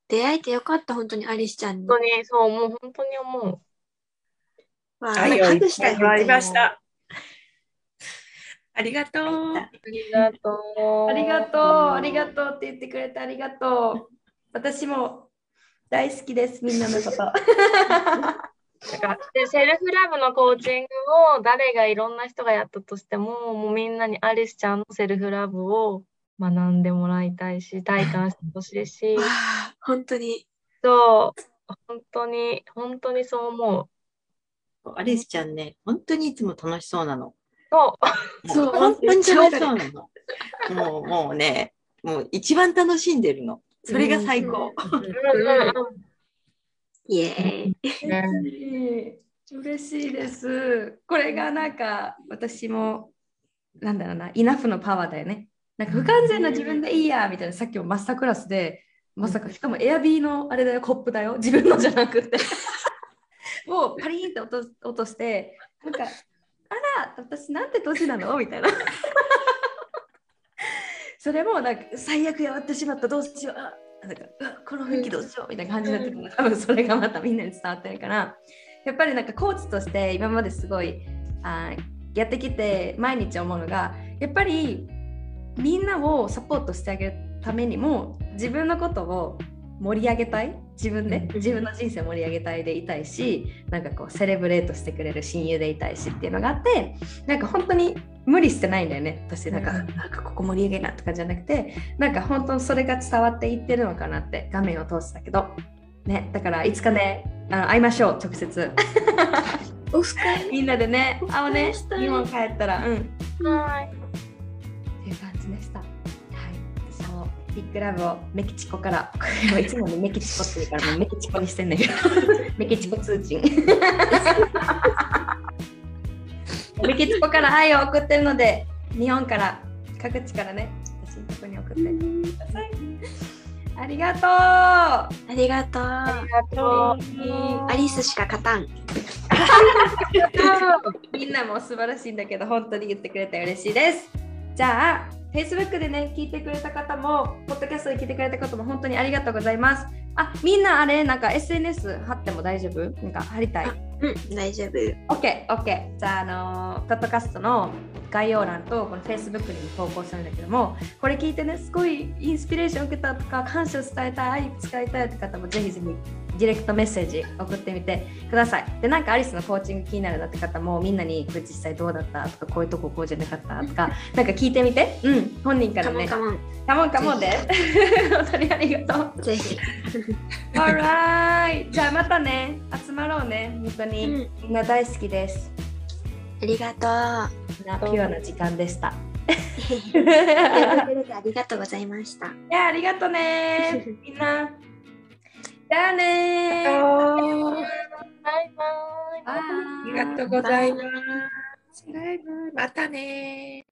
出会えてよかった、本当にアリスちゃんに。本当に、そう、もう本当に思う。わあ、愛をいっハグしたい。ぱいもらいまし本た。ありがとう。ありがとう。ありがとう、ありがとうって言ってくれてありがとう。私も大好きです、みんなのこと。なんかでセルフラブのコーチングを誰がいろんな人がやったとしても、もうみんなにアリスちゃんのセルフラブを学んでもらいたいし、体感してほしいし本当に。そう、本当に、本当にそう思う。アリスちゃんね、本当にいつも楽しそうなの。そう、そう本当に楽しそうなの。もう、もうね、もう一番楽しんでるの。それが最高。イエーイ。ね嬉しいです。これがなんか私もなんだろうな、イナフのパワーだよね。なんか不完全な自分でいいやみたいな、さっきもマスタークラスで、まさかしかもエアビーのあれだよ、コップだよ、自分のじゃなくて。をパリーンって落と落として、なんか、あら、私なんて年なの？みたいな。それもなんか最悪やってしまった。どうしよう。あなんかこの雰囲気どうしよう。みたいな感じになってくる。多分それがまたみんなに伝わってるから。やっぱりなんかコーチとして今まですごいあーやってきて毎日思うのがやっぱりみんなをサポートしてあげるためにも自分のことを盛り上げたい自分でうん。自分の人生を盛り上げたいでいたいしなんかこうセレブレートしてくれる親友でいたいしっていうのがあってなんか本当に無理してないんだよね。私なんか,、うん。なんかここ盛り上げなとかじゃなくてなんか本当にそれが伝わっていってるのかなって画面を通したけど。ねだからいつかねあの会いましょう直接。みんなでね。会おうね。日本帰ったら。うん。はい。ビッグラブをメキチコから、いつもねメキチコって言うからもうメキチコにしてんだけど、メキチコ通知。メキチコから愛を送ってるので、日本から、各地からね、私のとこに送ってください。ありがとうありがとう。ありがとう。アリスしか勝たん。みんなも素晴らしいんだけど、本当に言ってくれて嬉しいです。じゃあ、Facebook でね、聞いてくれた方も、ポッドキャストで聞いてくれた方も本当にありがとうございます。あ、みんなあれ、なんか SNS 貼っても大丈夫？なんか貼りたい？うん、大丈夫。OK、OK。じゃあ、あのーポッドキャストの概要欄とこの Facebook にも投稿するんだけども、これ聞いてね、すごいインスピレーション受けたとか、感謝を伝えたい、愛使いたいって方もぜひぜひディレクトメッセージ送ってみてください。で、なんかアリスのコーチング気になるなって方もみんなに実際どうだったとか、こういうとここうじゃなかったとか、なんか聞いてみて。うん、本人からね。カモンカモン。カモンで。本当にありがとう。ぜひ。Alright! じゃあまたね、集まろうね。本当に、うんみんな大好きです。ありがとう。なピュアな時間でした。ありがとうございました。いや、ありがとうね。みんな。じゃあねバイバイ。バイありがとうございます。バイバイ。またね